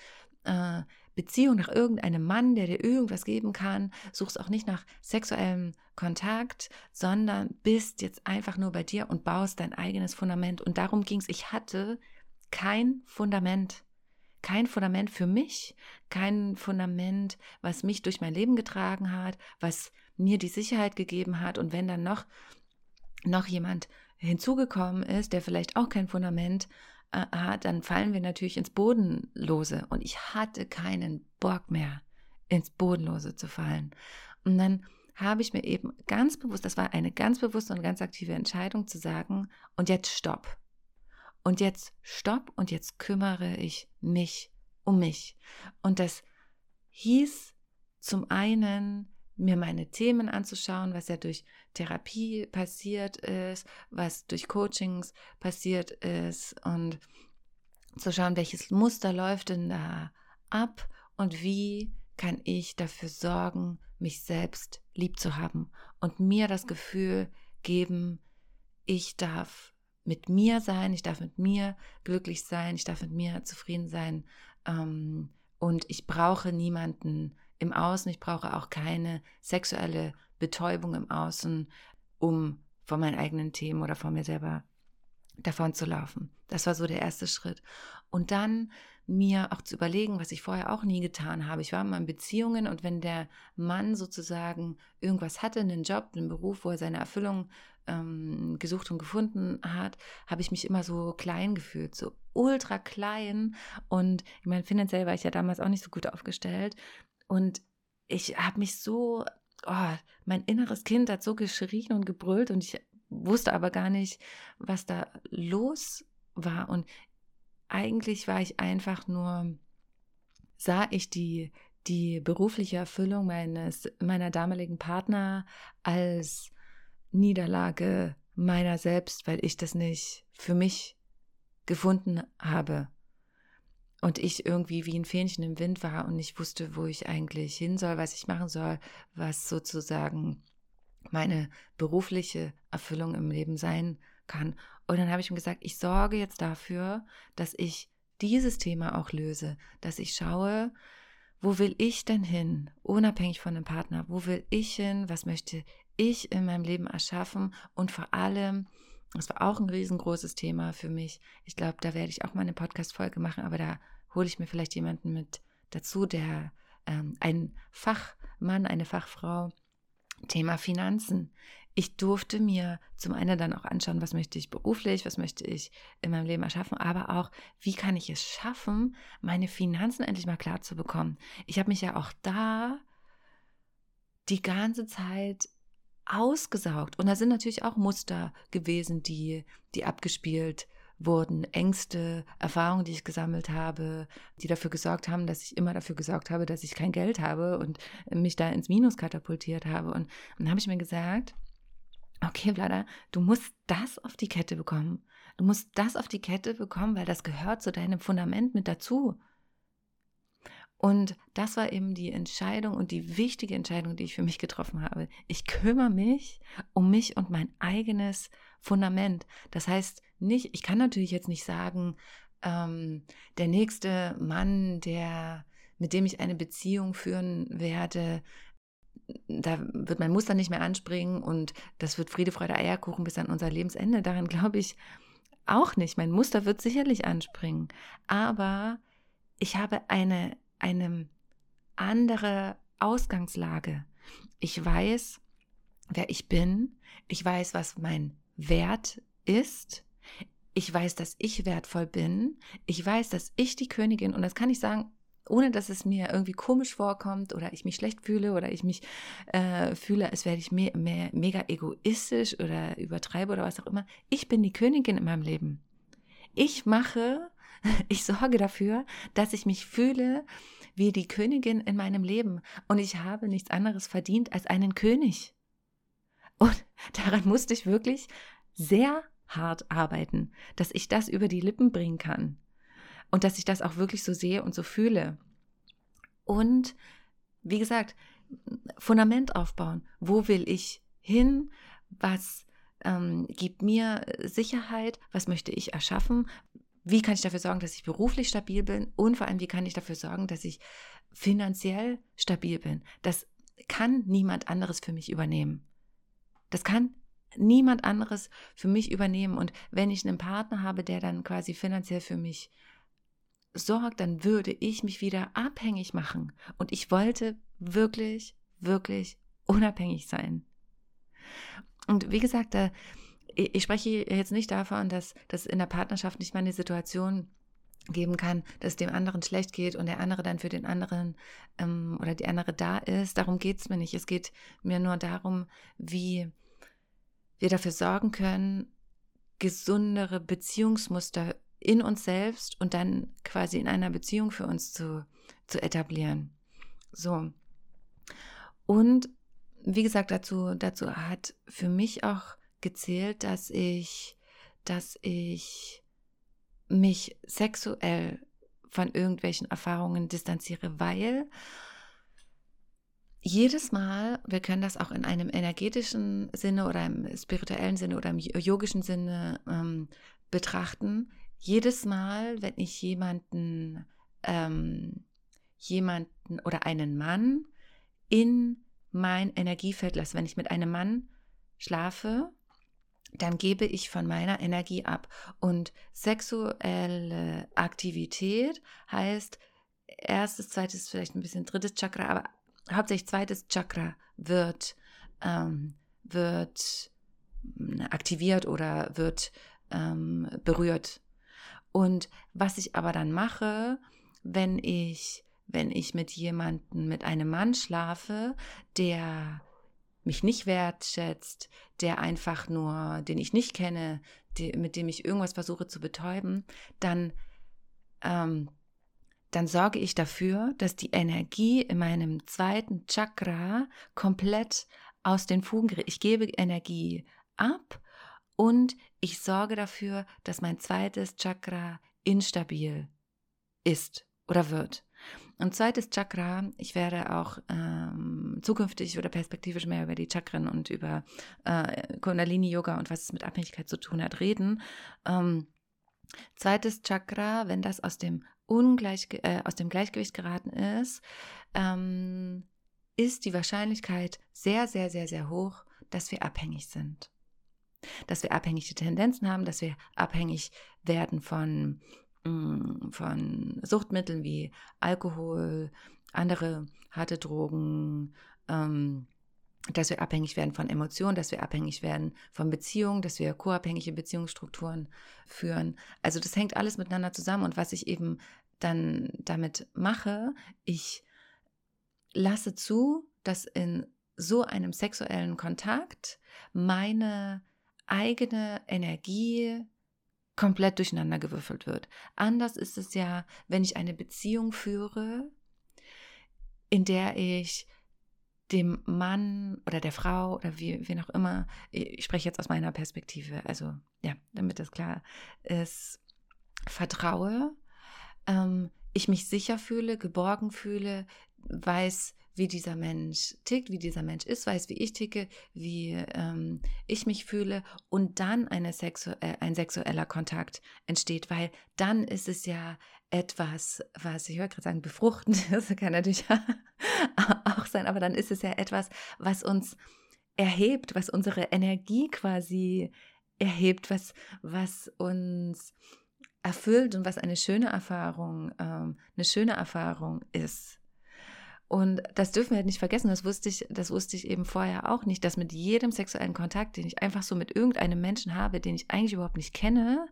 äh, Beziehung, nach irgendeinem Mann, der dir irgendwas geben kann, suchst auch nicht nach sexuellem Kontakt, sondern bist jetzt einfach nur bei dir und baust dein eigenes Fundament. Und darum ging es. Ich hatte kein Fundament, kein Fundament für mich, kein Fundament, was mich durch mein Leben getragen hat, was mir die Sicherheit gegeben hat. Und wenn dann noch, noch jemand hinzugekommen ist, der vielleicht auch kein Fundament äh, hat, dann fallen wir natürlich ins Bodenlose. Und ich hatte keinen Bock mehr, ins Bodenlose zu fallen. Und dann habe ich mir eben ganz bewusst, das war eine ganz bewusste und ganz aktive Entscheidung zu sagen, und jetzt stopp. Und jetzt stopp und jetzt kümmere ich mich um mich. Und das hieß zum einen, mir meine Themen anzuschauen, was ja durch Therapie passiert ist, was durch Coachings passiert ist und zu schauen, welches Muster läuft denn da ab und wie kann ich dafür sorgen, mich selbst lieb zu haben und mir das Gefühl geben, ich darf mit mir sein, ich darf mit mir glücklich sein, ich darf mit mir zufrieden sein ähm, und ich brauche niemanden im Außen, ich brauche auch keine sexuelle Betäubung im Außen, um von meinen eigenen Themen oder von mir selber davon zu laufen. Das war so der erste Schritt. Und dann mir auch zu überlegen, was ich vorher auch nie getan habe. Ich war immer in Beziehungen und wenn der Mann sozusagen irgendwas hatte, einen Job, einen Beruf, wo er seine Erfüllung ähm, gesucht und gefunden hat, habe ich mich immer so klein gefühlt, so ultra klein. Und ich meine, finanziell war ich ja damals auch nicht so gut aufgestellt. Und ich habe mich so, oh, mein inneres Kind hat so geschrien und gebrüllt und ich wusste aber gar nicht, was da los war. Und eigentlich war ich einfach nur, sah ich die, die berufliche Erfüllung meines, meiner damaligen Partner als Niederlage meiner selbst, weil ich das nicht für mich gefunden habe. Und ich irgendwie wie ein Fähnchen im Wind war und nicht wusste, wo ich eigentlich hin soll, was ich machen soll, was sozusagen meine berufliche Erfüllung im Leben sein kann. Und dann habe ich ihm gesagt, ich sorge jetzt dafür, dass ich dieses Thema auch löse, dass ich schaue, wo will ich denn hin, unabhängig von dem Partner, wo will ich hin, was möchte ich in meinem Leben erschaffen und vor allem, das war auch ein riesengroßes Thema für mich. Ich glaube, da werde ich auch mal eine Podcast-Folge machen, aber da hole ich mir vielleicht jemanden mit dazu, der ähm, ein Fachmann, eine Fachfrau, Thema Finanzen ich durfte mir zum einen dann auch anschauen, was möchte ich beruflich, was möchte ich in meinem Leben erschaffen, aber auch, wie kann ich es schaffen, meine Finanzen endlich mal klar zu bekommen. Ich habe mich ja auch da die ganze Zeit ausgesaugt. Und da sind natürlich auch Muster gewesen, die, die abgespielt wurden, Ängste, Erfahrungen, die ich gesammelt habe, die dafür gesorgt haben, dass ich immer dafür gesorgt habe, dass ich kein Geld habe und mich da ins Minus katapultiert habe. Und, dann habe ich mir gesagt, okay, Vlada, du musst das auf die Kette bekommen. Du musst das auf die Kette bekommen, weil das gehört zu deinem Fundament mit dazu. Und das war eben die Entscheidung und die wichtige Entscheidung, die ich für mich getroffen habe. Ich kümmere mich um mich und mein eigenes Fundament. Das heißt nicht, ich kann natürlich jetzt nicht sagen, ähm, der nächste Mann, der mit dem ich eine Beziehung führen werde, da wird mein Muster nicht mehr anspringen und das wird Friede, Freude, Eierkuchen bis an unser Lebensende. Daran glaube ich auch nicht. Mein Muster wird sicherlich anspringen. Aber ich habe eine, eine andere Ausgangslage. Ich weiß, wer ich bin. Ich weiß, was mein Wert ist. Ich weiß, dass ich wertvoll bin. Ich weiß, dass ich die Königin, und das kann ich sagen, ohne dass es mir irgendwie komisch vorkommt oder ich mich schlecht fühle oder ich mich äh, fühle, als wäre ich me me mega egoistisch oder übertreibe oder was auch immer. Ich bin die Königin in meinem Leben. Ich mache, ich sorge dafür, dass ich mich fühle wie die Königin in meinem Leben. Und ich habe nichts anderes verdient als einen König. Und daran musste ich wirklich sehr hart arbeiten, dass ich das über die Lippen bringen kann und dass ich das auch wirklich so sehe und so fühle. Und wie gesagt, Fundament aufbauen. Wo will ich hin? Was ähm, gibt mir Sicherheit? Was möchte ich erschaffen? Wie kann ich dafür sorgen, dass ich beruflich stabil bin? Und vor allem, wie kann ich dafür sorgen, dass ich finanziell stabil bin? Das kann niemand anderes für mich übernehmen. Das kann niemand anderes für mich übernehmen. Und wenn ich einen Partner habe, der dann quasi finanziell für mich sorgt, dann würde ich mich wieder abhängig machen. Und ich wollte wirklich, wirklich unabhängig sein. Und wie gesagt, da, ich spreche jetzt nicht davon, dass, dass in der Partnerschaft nicht mal eine Situation geben kann, dass dem anderen schlecht geht und der andere dann für den anderen ähm, oder die andere da ist. Darum geht es mir nicht. Es geht mir nur darum, wie wir dafür sorgen können, gesundere Beziehungsmuster in uns selbst und dann quasi in einer Beziehung für uns zu, zu etablieren. So. Und wie gesagt, dazu, dazu hat für mich auch gezählt, dass ich, dass ich mich sexuell von irgendwelchen Erfahrungen distanziere, weil jedes Mal, wir können das auch in einem energetischen Sinne oder im spirituellen Sinne oder im yogischen Sinne ähm, betrachten, jedes Mal, wenn ich jemanden, ähm, jemanden oder einen Mann in mein Energiefeld lasse, wenn ich mit einem Mann schlafe, dann gebe ich von meiner Energie ab. Und sexuelle Aktivität heißt erstes, zweites, vielleicht ein bisschen drittes Chakra, aber hauptsächlich zweites Chakra wird, ähm, wird hm, aktiviert oder wird ähm, berührt. Und was ich aber dann mache, wenn ich, wenn ich mit jemandem, mit einem Mann schlafe, der mich nicht wertschätzt, der einfach nur, den ich nicht kenne, die, mit dem ich irgendwas versuche zu betäuben, dann, ähm, dann sorge ich dafür, dass die Energie in meinem zweiten Chakra komplett aus den Fugen gerät. Ich gebe Energie ab und ich sorge dafür, dass mein zweites Chakra instabil ist oder wird. Und zweites Chakra, ich werde auch ähm, zukünftig oder perspektivisch mehr über die Chakren und über äh, Kundalini-Yoga und was es mit Abhängigkeit zu tun hat reden. Ähm, zweites Chakra, wenn das aus dem, Ungleich, äh, aus dem Gleichgewicht geraten ist, ähm, ist die Wahrscheinlichkeit sehr, sehr, sehr, sehr hoch, dass wir abhängig sind. Dass wir abhängige Tendenzen haben, dass wir abhängig werden von von Suchtmitteln wie Alkohol, andere harte Drogen, ähm, dass wir abhängig werden von Emotionen, dass wir abhängig werden von Beziehungen, dass wir co-abhängige Beziehungsstrukturen führen. Also das hängt alles miteinander zusammen und was ich eben dann damit mache, ich lasse zu, dass in so einem sexuellen Kontakt meine eigene Energie komplett durcheinander gewürfelt wird. Anders ist es ja, wenn ich eine Beziehung führe, in der ich dem Mann oder der Frau oder wie, wen auch immer, ich spreche jetzt aus meiner Perspektive, also ja, damit das klar ist, vertraue, ähm, ich mich sicher fühle, geborgen fühle, weiß, wie dieser Mensch tickt, wie dieser Mensch ist, weiß, wie ich ticke, wie ähm, ich mich fühle und dann eine sexu äh, ein sexueller Kontakt entsteht, weil dann ist es ja etwas, was ich höre gerade sagen, befruchtend, das kann natürlich auch sein, aber dann ist es ja etwas, was uns erhebt, was unsere Energie quasi erhebt, was, was uns erfüllt und was eine schöne Erfahrung, ähm, eine schöne Erfahrung ist. Und das dürfen wir halt nicht vergessen, das wusste ich, das wusste ich eben vorher auch nicht, dass mit jedem sexuellen Kontakt, den ich einfach so mit irgendeinem Menschen habe, den ich eigentlich überhaupt nicht kenne,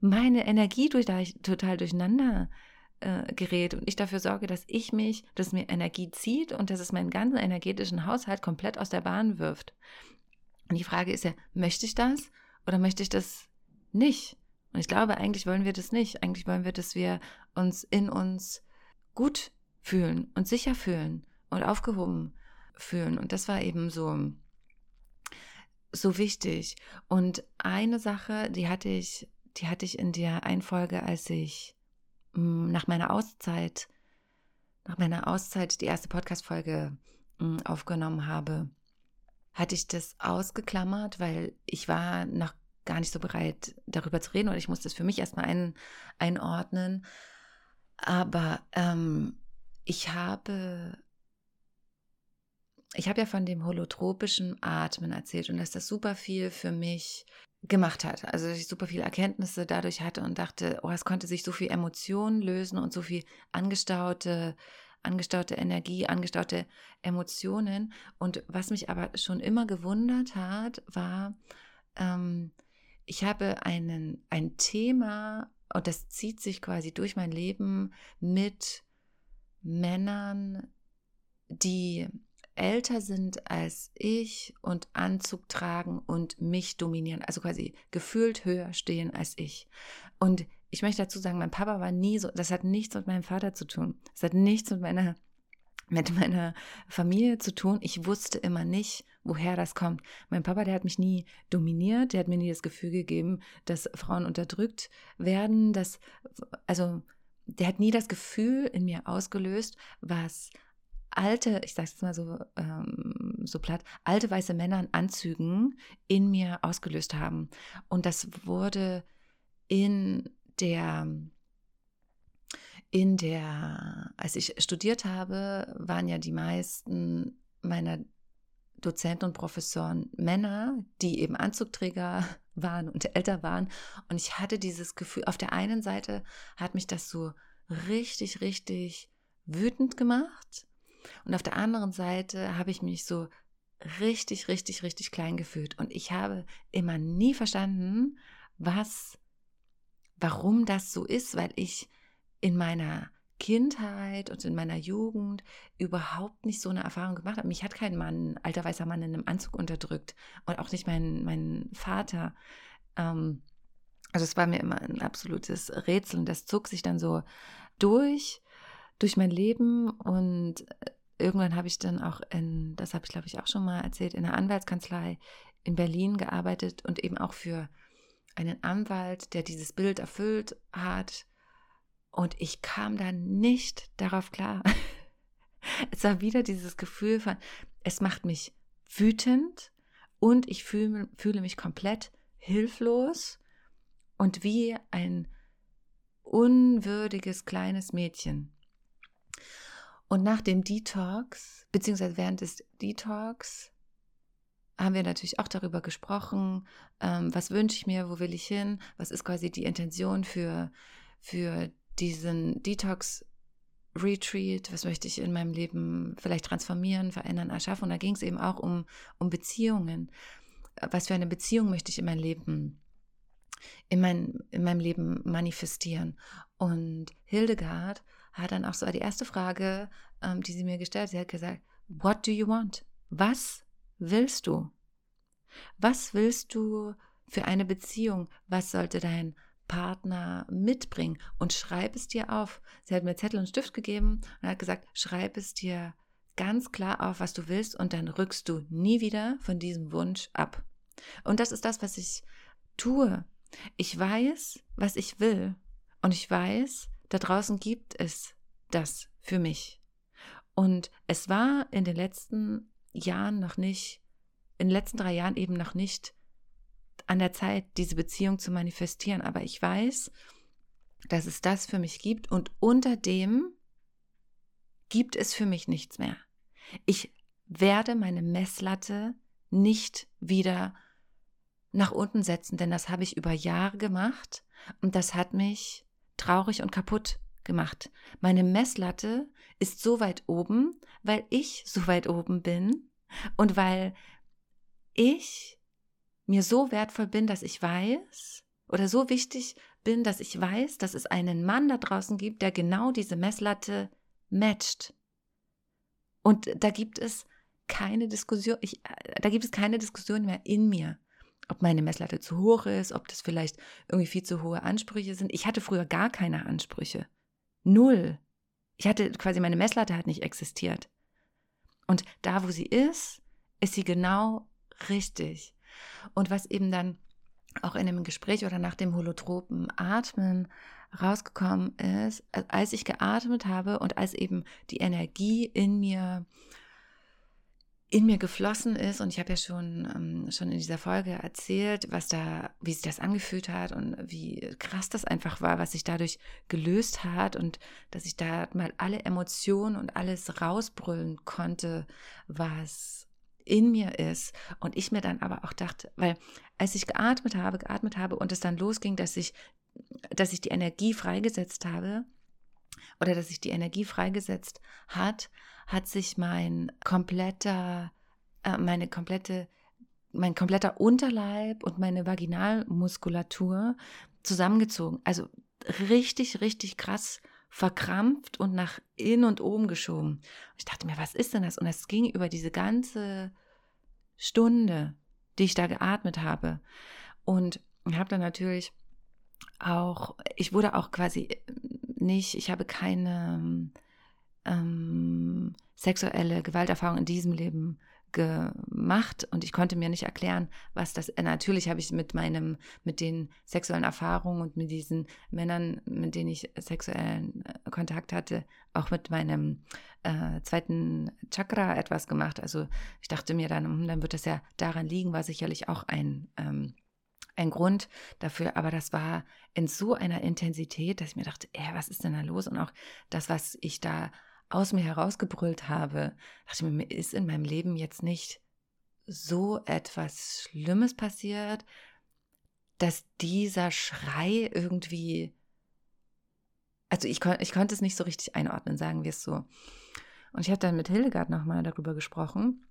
meine Energie durch, total durcheinander äh, gerät und ich dafür sorge, dass ich mich, dass mir Energie zieht und dass es meinen ganzen energetischen Haushalt komplett aus der Bahn wirft. Und die Frage ist ja, möchte ich das oder möchte ich das nicht? Und ich glaube, eigentlich wollen wir das nicht. Eigentlich wollen wir, dass wir uns in uns gut fühlen und sicher fühlen und aufgehoben fühlen. Und das war eben so, so wichtig. Und eine Sache, die hatte ich, die hatte ich in der Einfolge, als ich hm, nach meiner Auszeit, nach meiner Auszeit die erste Podcast-Folge hm, aufgenommen habe, hatte ich das ausgeklammert, weil ich war noch gar nicht so bereit, darüber zu reden oder ich musste es für mich erstmal ein, einordnen. Aber ähm, ich habe, ich habe ja von dem holotropischen Atmen erzählt und dass das super viel für mich gemacht hat. Also dass ich super viele Erkenntnisse dadurch hatte und dachte, oh, es konnte sich so viel Emotionen lösen und so viel angestaute, angestaute Energie, angestaute Emotionen. Und was mich aber schon immer gewundert hat, war, ähm, ich habe einen, ein Thema, und das zieht sich quasi durch mein Leben mit Männern, die älter sind als ich und Anzug tragen und mich dominieren, also quasi gefühlt höher stehen als ich. Und ich möchte dazu sagen, mein Papa war nie so, das hat nichts mit meinem Vater zu tun. Das hat nichts mit meiner, mit meiner Familie zu tun. Ich wusste immer nicht, woher das kommt. Mein Papa, der hat mich nie dominiert, der hat mir nie das Gefühl gegeben, dass Frauen unterdrückt werden, dass, also, der hat nie das Gefühl in mir ausgelöst, was alte, ich sage es mal so, ähm, so platt, alte weiße Männer in Anzügen in mir ausgelöst haben. Und das wurde in der, in der, als ich studiert habe, waren ja die meisten meiner Dozenten und Professoren Männer, die eben Anzugträger waren und älter waren. Und ich hatte dieses Gefühl, auf der einen Seite hat mich das so richtig, richtig wütend gemacht. Und auf der anderen Seite habe ich mich so richtig, richtig, richtig klein gefühlt. Und ich habe immer nie verstanden, was, warum das so ist, weil ich in meiner Kindheit und in meiner Jugend überhaupt nicht so eine Erfahrung gemacht habe. Mich hat kein Mann, alter weißer Mann in einem Anzug unterdrückt und auch nicht mein, mein Vater. Ähm, also es war mir immer ein absolutes Rätsel und das zog sich dann so durch, durch mein Leben und irgendwann habe ich dann auch in, das habe ich glaube ich auch schon mal erzählt, in einer Anwaltskanzlei in Berlin gearbeitet und eben auch für einen Anwalt, der dieses Bild erfüllt hat. Und ich kam da nicht darauf klar. es war wieder dieses Gefühl von, es macht mich wütend und ich fühle, fühle mich komplett hilflos und wie ein unwürdiges kleines Mädchen. Und nach dem Detox, beziehungsweise während des Detox, haben wir natürlich auch darüber gesprochen, ähm, was wünsche ich mir, wo will ich hin, was ist quasi die Intention für, für diesen Detox Retreat, was möchte ich in meinem Leben vielleicht transformieren, verändern, erschaffen. Und da ging es eben auch um, um Beziehungen. Was für eine Beziehung möchte ich in mein Leben, in, mein, in meinem Leben manifestieren? Und Hildegard hat dann auch so die erste Frage, ähm, die sie mir gestellt hat, sie hat gesagt, what do you want? Was willst du? Was willst du für eine Beziehung? Was sollte dein Partner mitbringen? Und schreib es dir auf. Sie hat mir Zettel und Stift gegeben und hat gesagt, schreib es dir ganz klar auf, was du willst und dann rückst du nie wieder von diesem Wunsch ab. Und das ist das, was ich tue. Ich weiß, was ich will und ich weiß, da draußen gibt es das für mich. Und es war in den letzten Jahren noch nicht, in den letzten drei Jahren eben noch nicht an der Zeit, diese Beziehung zu manifestieren. Aber ich weiß, dass es das für mich gibt und unter dem gibt es für mich nichts mehr. Ich werde meine Messlatte nicht wieder nach unten setzen, denn das habe ich über Jahre gemacht und das hat mich traurig und kaputt gemacht. Meine Messlatte ist so weit oben, weil ich so weit oben bin und weil ich mir so wertvoll bin, dass ich weiß oder so wichtig bin, dass ich weiß, dass es einen Mann da draußen gibt, der genau diese Messlatte matcht. Und da gibt es keine Diskussion, ich, da gibt es keine Diskussion mehr in mir ob meine Messlatte zu hoch ist, ob das vielleicht irgendwie viel zu hohe Ansprüche sind. Ich hatte früher gar keine Ansprüche. Null. Ich hatte quasi meine Messlatte hat nicht existiert. Und da, wo sie ist, ist sie genau richtig. Und was eben dann auch in einem Gespräch oder nach dem holotropen Atmen rausgekommen ist, als ich geatmet habe und als eben die Energie in mir in mir geflossen ist und ich habe ja schon ähm, schon in dieser Folge erzählt, was da, wie sich das angefühlt hat und wie krass das einfach war, was sich dadurch gelöst hat und dass ich da mal alle Emotionen und alles rausbrüllen konnte, was in mir ist. Und ich mir dann aber auch dachte, weil als ich geatmet habe, geatmet habe und es dann losging, dass ich, dass ich die Energie freigesetzt habe oder dass sich die Energie freigesetzt hat, hat sich mein kompletter, äh, meine komplette, mein kompletter Unterleib und meine Vaginalmuskulatur zusammengezogen. Also richtig, richtig krass verkrampft und nach innen und oben geschoben. Ich dachte mir, was ist denn das? Und es ging über diese ganze Stunde, die ich da geatmet habe. Und habe dann natürlich auch, ich wurde auch quasi nicht, ich habe keine ähm, sexuelle Gewalterfahrung in diesem Leben gemacht und ich konnte mir nicht erklären, was das. Äh, natürlich habe ich mit meinem, mit den sexuellen Erfahrungen und mit diesen Männern, mit denen ich sexuellen äh, Kontakt hatte, auch mit meinem äh, zweiten Chakra etwas gemacht. Also ich dachte mir dann, hm, dann wird das ja daran liegen, war sicherlich auch ein ähm, ein Grund dafür, aber das war in so einer Intensität, dass ich mir dachte, ey, was ist denn da los? Und auch das, was ich da aus mir herausgebrüllt habe, dachte ich mir, ist in meinem Leben jetzt nicht so etwas Schlimmes passiert, dass dieser Schrei irgendwie, also ich, ich konnte es nicht so richtig einordnen, sagen wir es so. Und ich habe dann mit Hildegard nochmal darüber gesprochen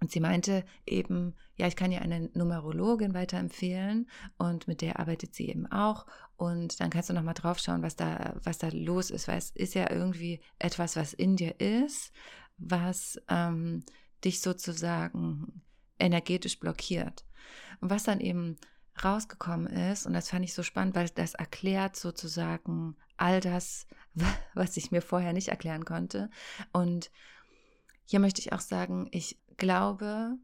und sie meinte eben, ja, ich kann ja eine Numerologin weiterempfehlen und mit der arbeitet sie eben auch. Und dann kannst du nochmal drauf schauen, was da, was da los ist, weil es ist ja irgendwie etwas, was in dir ist, was ähm, dich sozusagen energetisch blockiert. Und was dann eben rausgekommen ist, und das fand ich so spannend, weil das erklärt sozusagen all das, was ich mir vorher nicht erklären konnte. Und hier möchte ich auch sagen, ich glaube,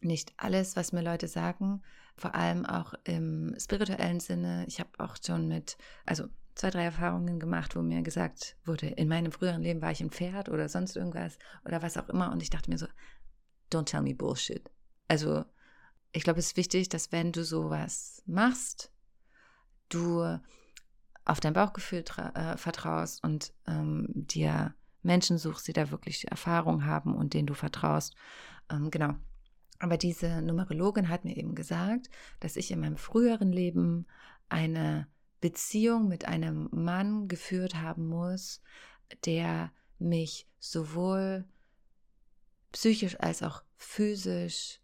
nicht alles, was mir Leute sagen, vor allem auch im spirituellen Sinne. Ich habe auch schon mit, also zwei, drei Erfahrungen gemacht, wo mir gesagt wurde, in meinem früheren Leben war ich ein Pferd oder sonst irgendwas oder was auch immer. Und ich dachte mir so, don't tell me bullshit. Also ich glaube, es ist wichtig, dass wenn du sowas machst, du auf dein Bauchgefühl äh, vertraust und ähm, dir Menschen suchst, die da wirklich Erfahrung haben und denen du vertraust. Ähm, genau. Aber diese Numerologin hat mir eben gesagt, dass ich in meinem früheren Leben eine Beziehung mit einem Mann geführt haben muss, der mich sowohl psychisch als auch physisch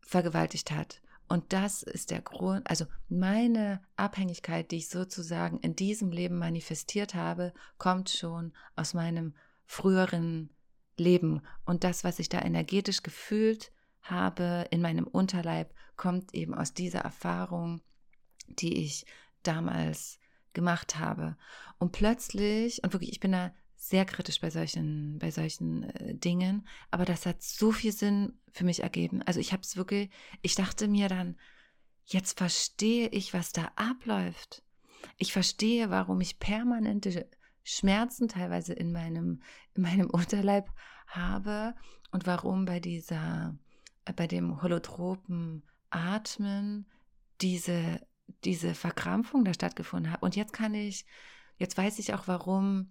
vergewaltigt hat. Und das ist der Grund, also meine Abhängigkeit, die ich sozusagen in diesem Leben manifestiert habe, kommt schon aus meinem früheren Leben. Und das, was ich da energetisch gefühlt habe in meinem Unterleib, kommt eben aus dieser Erfahrung, die ich damals gemacht habe. Und plötzlich, und wirklich, ich bin da sehr kritisch bei solchen, bei solchen äh, Dingen, aber das hat so viel Sinn für mich ergeben. Also ich habe es wirklich, ich dachte mir dann, jetzt verstehe ich, was da abläuft. Ich verstehe, warum ich permanente Schmerzen teilweise in meinem, in meinem Unterleib habe und warum bei dieser, bei dem holotropen Atmen diese, diese Verkrampfung da stattgefunden hat. Und jetzt kann ich, jetzt weiß ich auch, warum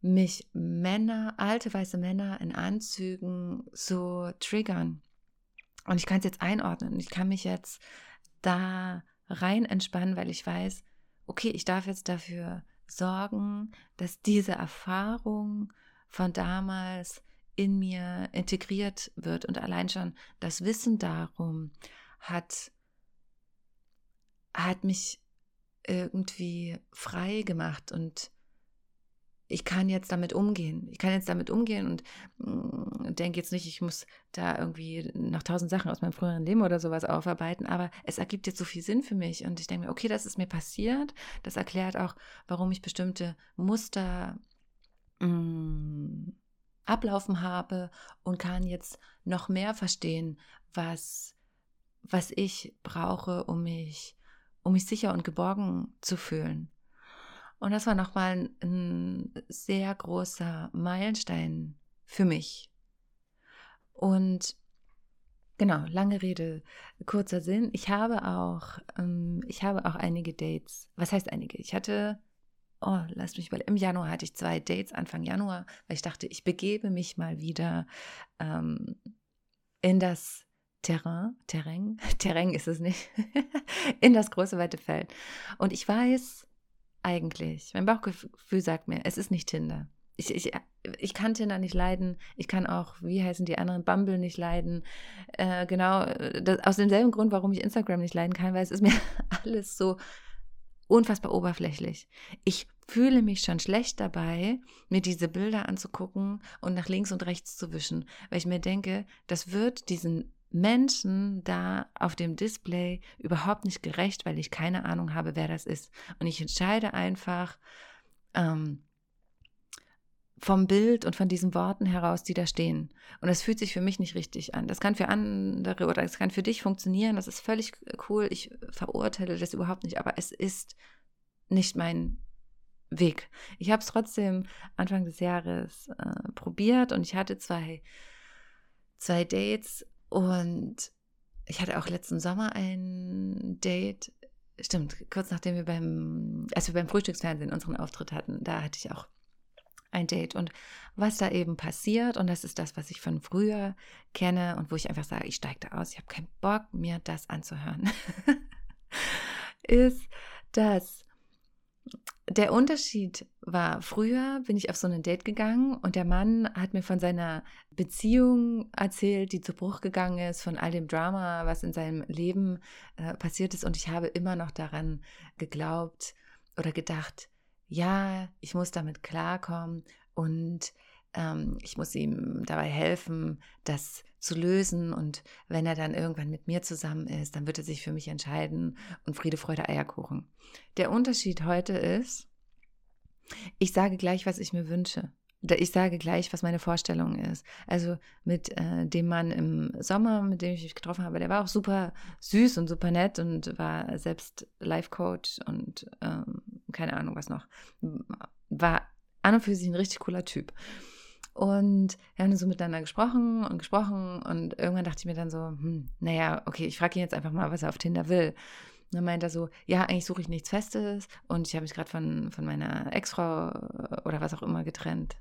mich Männer, alte weiße Männer in Anzügen so triggern. Und ich kann es jetzt einordnen. Ich kann mich jetzt da rein entspannen, weil ich weiß, okay, ich darf jetzt dafür sorgen, dass diese Erfahrung von damals in mir integriert wird. Und allein schon das Wissen darum hat, hat mich irgendwie frei gemacht und ich kann jetzt damit umgehen. Ich kann jetzt damit umgehen und mm, denke jetzt nicht, ich muss da irgendwie noch tausend Sachen aus meinem früheren Leben oder sowas aufarbeiten, aber es ergibt jetzt so viel Sinn für mich und ich denke mir, okay, das ist mir passiert. Das erklärt auch, warum ich bestimmte Muster mh, mm, ablaufen habe und kann jetzt noch mehr verstehen, was, was ich brauche, um mich, um mich sicher und geborgen zu fühlen. Und das war nochmal ein, sehr großer Meilenstein für mich. Und genau, lange Rede, kurzer Sinn. Ich habe auch, ähm, ich habe auch einige Dates. Was heißt einige? Ich hatte oh, lass mich mal, im Januar hatte ich zwei Dates, Anfang Januar, weil ich dachte, ich begebe mich mal wieder ähm, in das Terrain, Terrain, Terrain ist es nicht, in das große weite Feld. Und ich weiß eigentlich, mein Bauchgefühl sagt mir, es ist nicht Tinder. Ich, ich, ich kann Tinder nicht leiden. Ich kann auch, wie heißen die anderen, Bumble nicht leiden. Äh, genau, das, aus demselben Grund, warum ich Instagram nicht leiden kann, weil es ist mir alles so unfassbar oberflächlich. Ich fühle mich schon schlecht dabei, mir diese Bilder anzugucken und nach links und rechts zu wischen, weil ich mir denke, das wird diesen Menschen da auf dem Display überhaupt nicht gerecht, weil ich keine Ahnung habe, wer das ist. Und ich entscheide einfach ähm, vom Bild und von diesen Worten heraus, die da stehen. Und das fühlt sich für mich nicht richtig an. Das kann für andere oder es kann für dich funktionieren. Das ist völlig cool. Ich verurteile das überhaupt nicht, aber es ist nicht mein Weg. Ich habe es trotzdem Anfang des Jahres äh, probiert und ich hatte zwei, zwei Dates und ich hatte auch letzten Sommer ein Date. Stimmt, kurz nachdem wir beim, als wir beim Frühstücksfernsehen unseren Auftritt hatten, da hatte ich auch ein Date. Und was da eben passiert, und das ist das, was ich von früher kenne und wo ich einfach sage, ich steige da aus, ich habe keinen Bock, mir das anzuhören, ist, dass der Unterschied war, früher bin ich auf so ein Date gegangen und der Mann hat mir von seiner Beziehung erzählt, die zu Bruch gegangen ist, von all dem Drama, was in seinem Leben äh, passiert ist. Und ich habe immer noch daran geglaubt oder gedacht, ja, ich muss damit klarkommen und ähm, ich muss ihm dabei helfen, das zu lösen. Und wenn er dann irgendwann mit mir zusammen ist, dann wird er sich für mich entscheiden und Friede, Freude, Eierkuchen. Der Unterschied heute ist, ich sage gleich, was ich mir wünsche. Ich sage gleich, was meine Vorstellung ist. Also mit äh, dem Mann im Sommer, mit dem ich mich getroffen habe, der war auch super süß und super nett und war selbst Life Coach und ähm, keine Ahnung was noch. War an und für sich ein richtig cooler Typ. Und wir haben so miteinander gesprochen und gesprochen und irgendwann dachte ich mir dann so, hm, naja, okay, ich frage ihn jetzt einfach mal, was er auf Tinder will. Und dann meint er so, ja, eigentlich suche ich nichts Festes und ich habe mich gerade von, von meiner Ex-Frau oder was auch immer getrennt.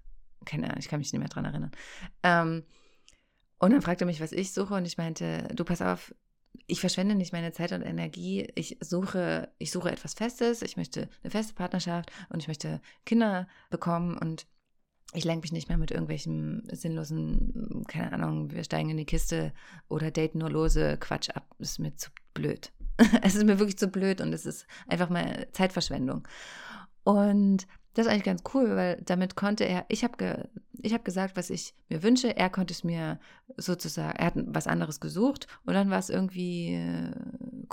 Keine Ahnung, ich kann mich nicht mehr dran erinnern. Ähm, und dann fragte er mich, was ich suche und ich meinte, du pass auf, ich verschwende nicht meine Zeit und Energie. Ich suche, ich suche etwas Festes, ich möchte eine feste Partnerschaft und ich möchte Kinder bekommen und ich lenke mich nicht mehr mit irgendwelchen sinnlosen, keine Ahnung, wir steigen in die Kiste oder daten nur lose Quatsch ab. Das ist mir zu blöd. es ist mir wirklich zu blöd und es ist einfach mal Zeitverschwendung. Und das ist eigentlich ganz cool, weil damit konnte er, ich habe ge, hab gesagt, was ich mir wünsche, er konnte es mir sozusagen, er hat was anderes gesucht und dann war es irgendwie äh,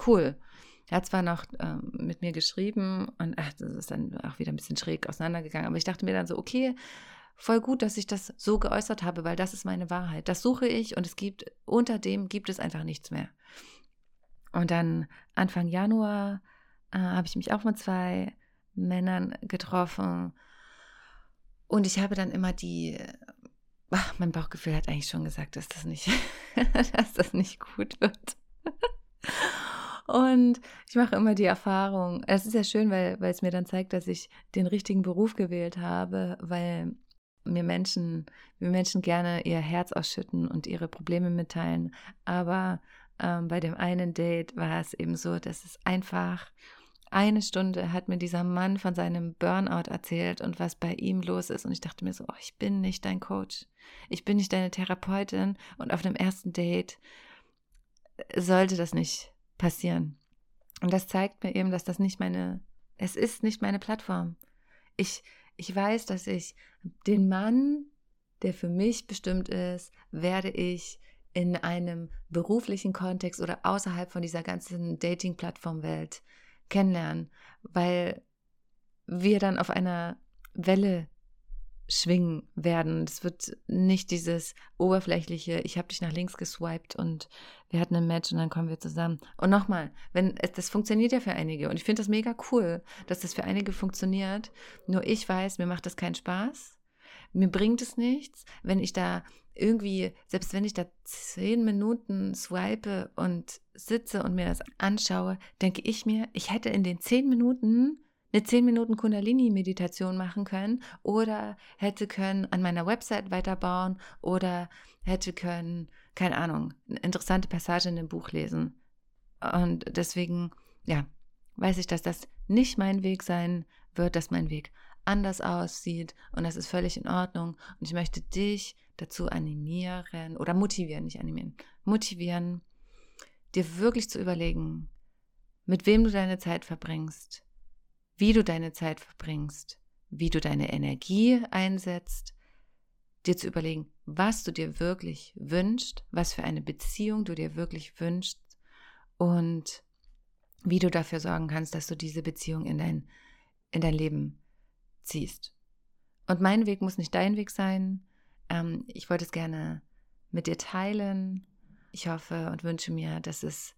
cool. Er hat zwar noch ähm, mit mir geschrieben und ach, das ist dann auch wieder ein bisschen schräg auseinandergegangen, aber ich dachte mir dann so, okay, voll gut, dass ich das so geäußert habe, weil das ist meine Wahrheit. Das suche ich und es gibt, unter dem gibt es einfach nichts mehr. Und dann Anfang Januar äh, habe ich mich auch mit zwei Männern getroffen und ich habe dann immer die, ach, mein Bauchgefühl hat eigentlich schon gesagt, dass das nicht, dass das nicht gut wird. Und ich mache immer die Erfahrung, es ist ja schön, weil, weil es mir dann zeigt, dass ich den richtigen Beruf gewählt habe, weil mir Menschen, mir Menschen gerne ihr Herz ausschütten und ihre Probleme mitteilen. Aber ähm, bei dem einen Date war es eben so, dass es einfach eine Stunde hat mir dieser Mann von seinem Burnout erzählt und was bei ihm los ist. Und ich dachte mir so, oh, ich bin nicht dein Coach. Ich bin nicht deine Therapeutin. Und auf dem ersten Date sollte das nicht passieren. Und das zeigt mir eben, dass das nicht meine, es ist nicht meine Plattform. Ich, ich weiß, dass ich den Mann, der für mich bestimmt ist, werde ich in einem beruflichen Kontext oder außerhalb von dieser ganzen Dating-Plattform-Welt kennenlernen, weil wir dann auf einer Welle schwingen werden. Es wird nicht dieses oberflächliche, ich habe dich nach links geswiped und wir hatten ein Match und dann kommen wir zusammen. Und nochmal, wenn das funktioniert ja für einige und ich finde das mega cool, dass das für einige funktioniert. Nur ich weiß, mir macht das keinen Spaß. Mir bringt es nichts, wenn ich da irgendwie, selbst wenn ich da zehn Minuten swipe und sitze und mir das anschaue, denke ich mir, ich hätte in den zehn Minuten eine 10 Minuten Kundalini-Meditation machen können oder hätte können an meiner Website weiterbauen oder hätte können, keine Ahnung, eine interessante Passage in dem Buch lesen. Und deswegen, ja, weiß ich, dass das nicht mein Weg sein wird, dass mein Weg anders aussieht und das ist völlig in Ordnung. Und ich möchte dich dazu animieren oder motivieren, nicht animieren, motivieren, dir wirklich zu überlegen, mit wem du deine Zeit verbringst, wie du deine Zeit verbringst, wie du deine Energie einsetzt, dir zu überlegen, was du dir wirklich wünschst, was für eine Beziehung du dir wirklich wünschst und wie du dafür sorgen kannst, dass du diese Beziehung in dein, in dein Leben ziehst. Und mein Weg muss nicht dein Weg sein. Ähm, ich wollte es gerne mit dir teilen. Ich hoffe und wünsche mir, dass es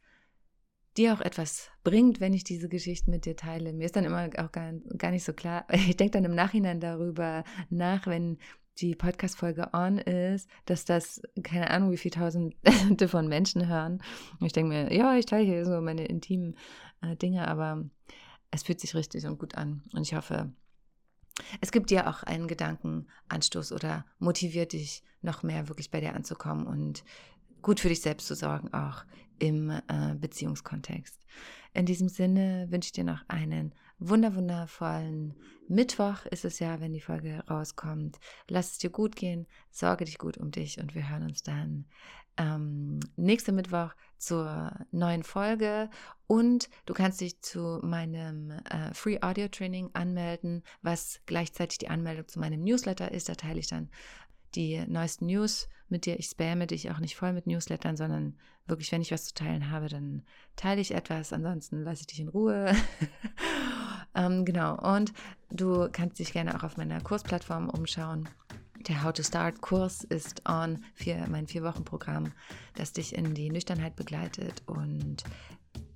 dir auch etwas bringt, wenn ich diese Geschichte mit dir teile. Mir ist dann immer auch gar, gar nicht so klar. Ich denke dann im Nachhinein darüber nach, wenn die Podcast-Folge on ist, dass das, keine Ahnung, wie viele Tausende von Menschen hören. Ich denke mir, ja, ich teile hier so meine intimen äh, Dinge, aber es fühlt sich richtig und gut an. Und ich hoffe, es gibt dir auch einen Gedankenanstoß oder motiviert dich noch mehr wirklich bei dir anzukommen und gut für dich selbst zu sorgen, auch im äh, Beziehungskontext. In diesem Sinne wünsche ich dir noch einen wunder wundervollen Mittwoch ist es ja, wenn die Folge rauskommt. Lass es dir gut gehen, sorge dich gut um dich und wir hören uns dann ähm, nächste Mittwoch zur neuen Folge und du kannst dich zu meinem äh, Free Audio Training anmelden, was gleichzeitig die Anmeldung zu meinem Newsletter ist. Da teile ich dann die neuesten News mit dir. Ich spamme dich auch nicht voll mit Newslettern, sondern wirklich, wenn ich was zu teilen habe, dann teile ich etwas. Ansonsten lasse ich dich in Ruhe. ähm, genau. Und du kannst dich gerne auch auf meiner Kursplattform umschauen. Der How to Start Kurs ist on für mein Vier-Wochen-Programm, das dich in die Nüchternheit begleitet und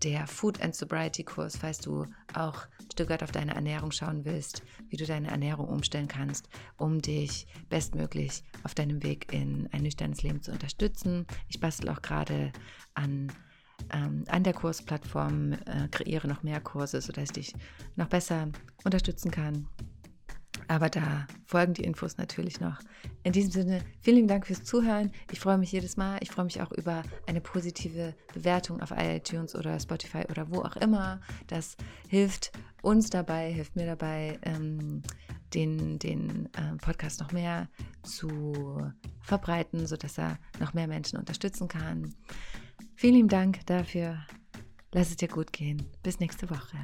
der Food and Sobriety Kurs, falls du auch ein Stück weit auf deine Ernährung schauen willst, wie du deine Ernährung umstellen kannst, um dich bestmöglich auf deinem Weg in ein nüchternes Leben zu unterstützen. Ich bastel auch gerade an, ähm, an der Kursplattform, äh, kreiere noch mehr Kurse, sodass ich dich noch besser unterstützen kann aber da folgen die Infos natürlich noch. In diesem Sinne, vielen Dank fürs Zuhören. Ich freue mich jedes Mal. Ich freue mich auch über eine positive Bewertung auf iTunes oder Spotify oder wo auch immer. Das hilft uns dabei, hilft mir dabei, ähm, den, den äh, Podcast noch mehr zu verbreiten, sodass er noch mehr Menschen unterstützen kann. Vielen lieben Dank dafür. Lass es dir gut gehen. Bis nächste Woche.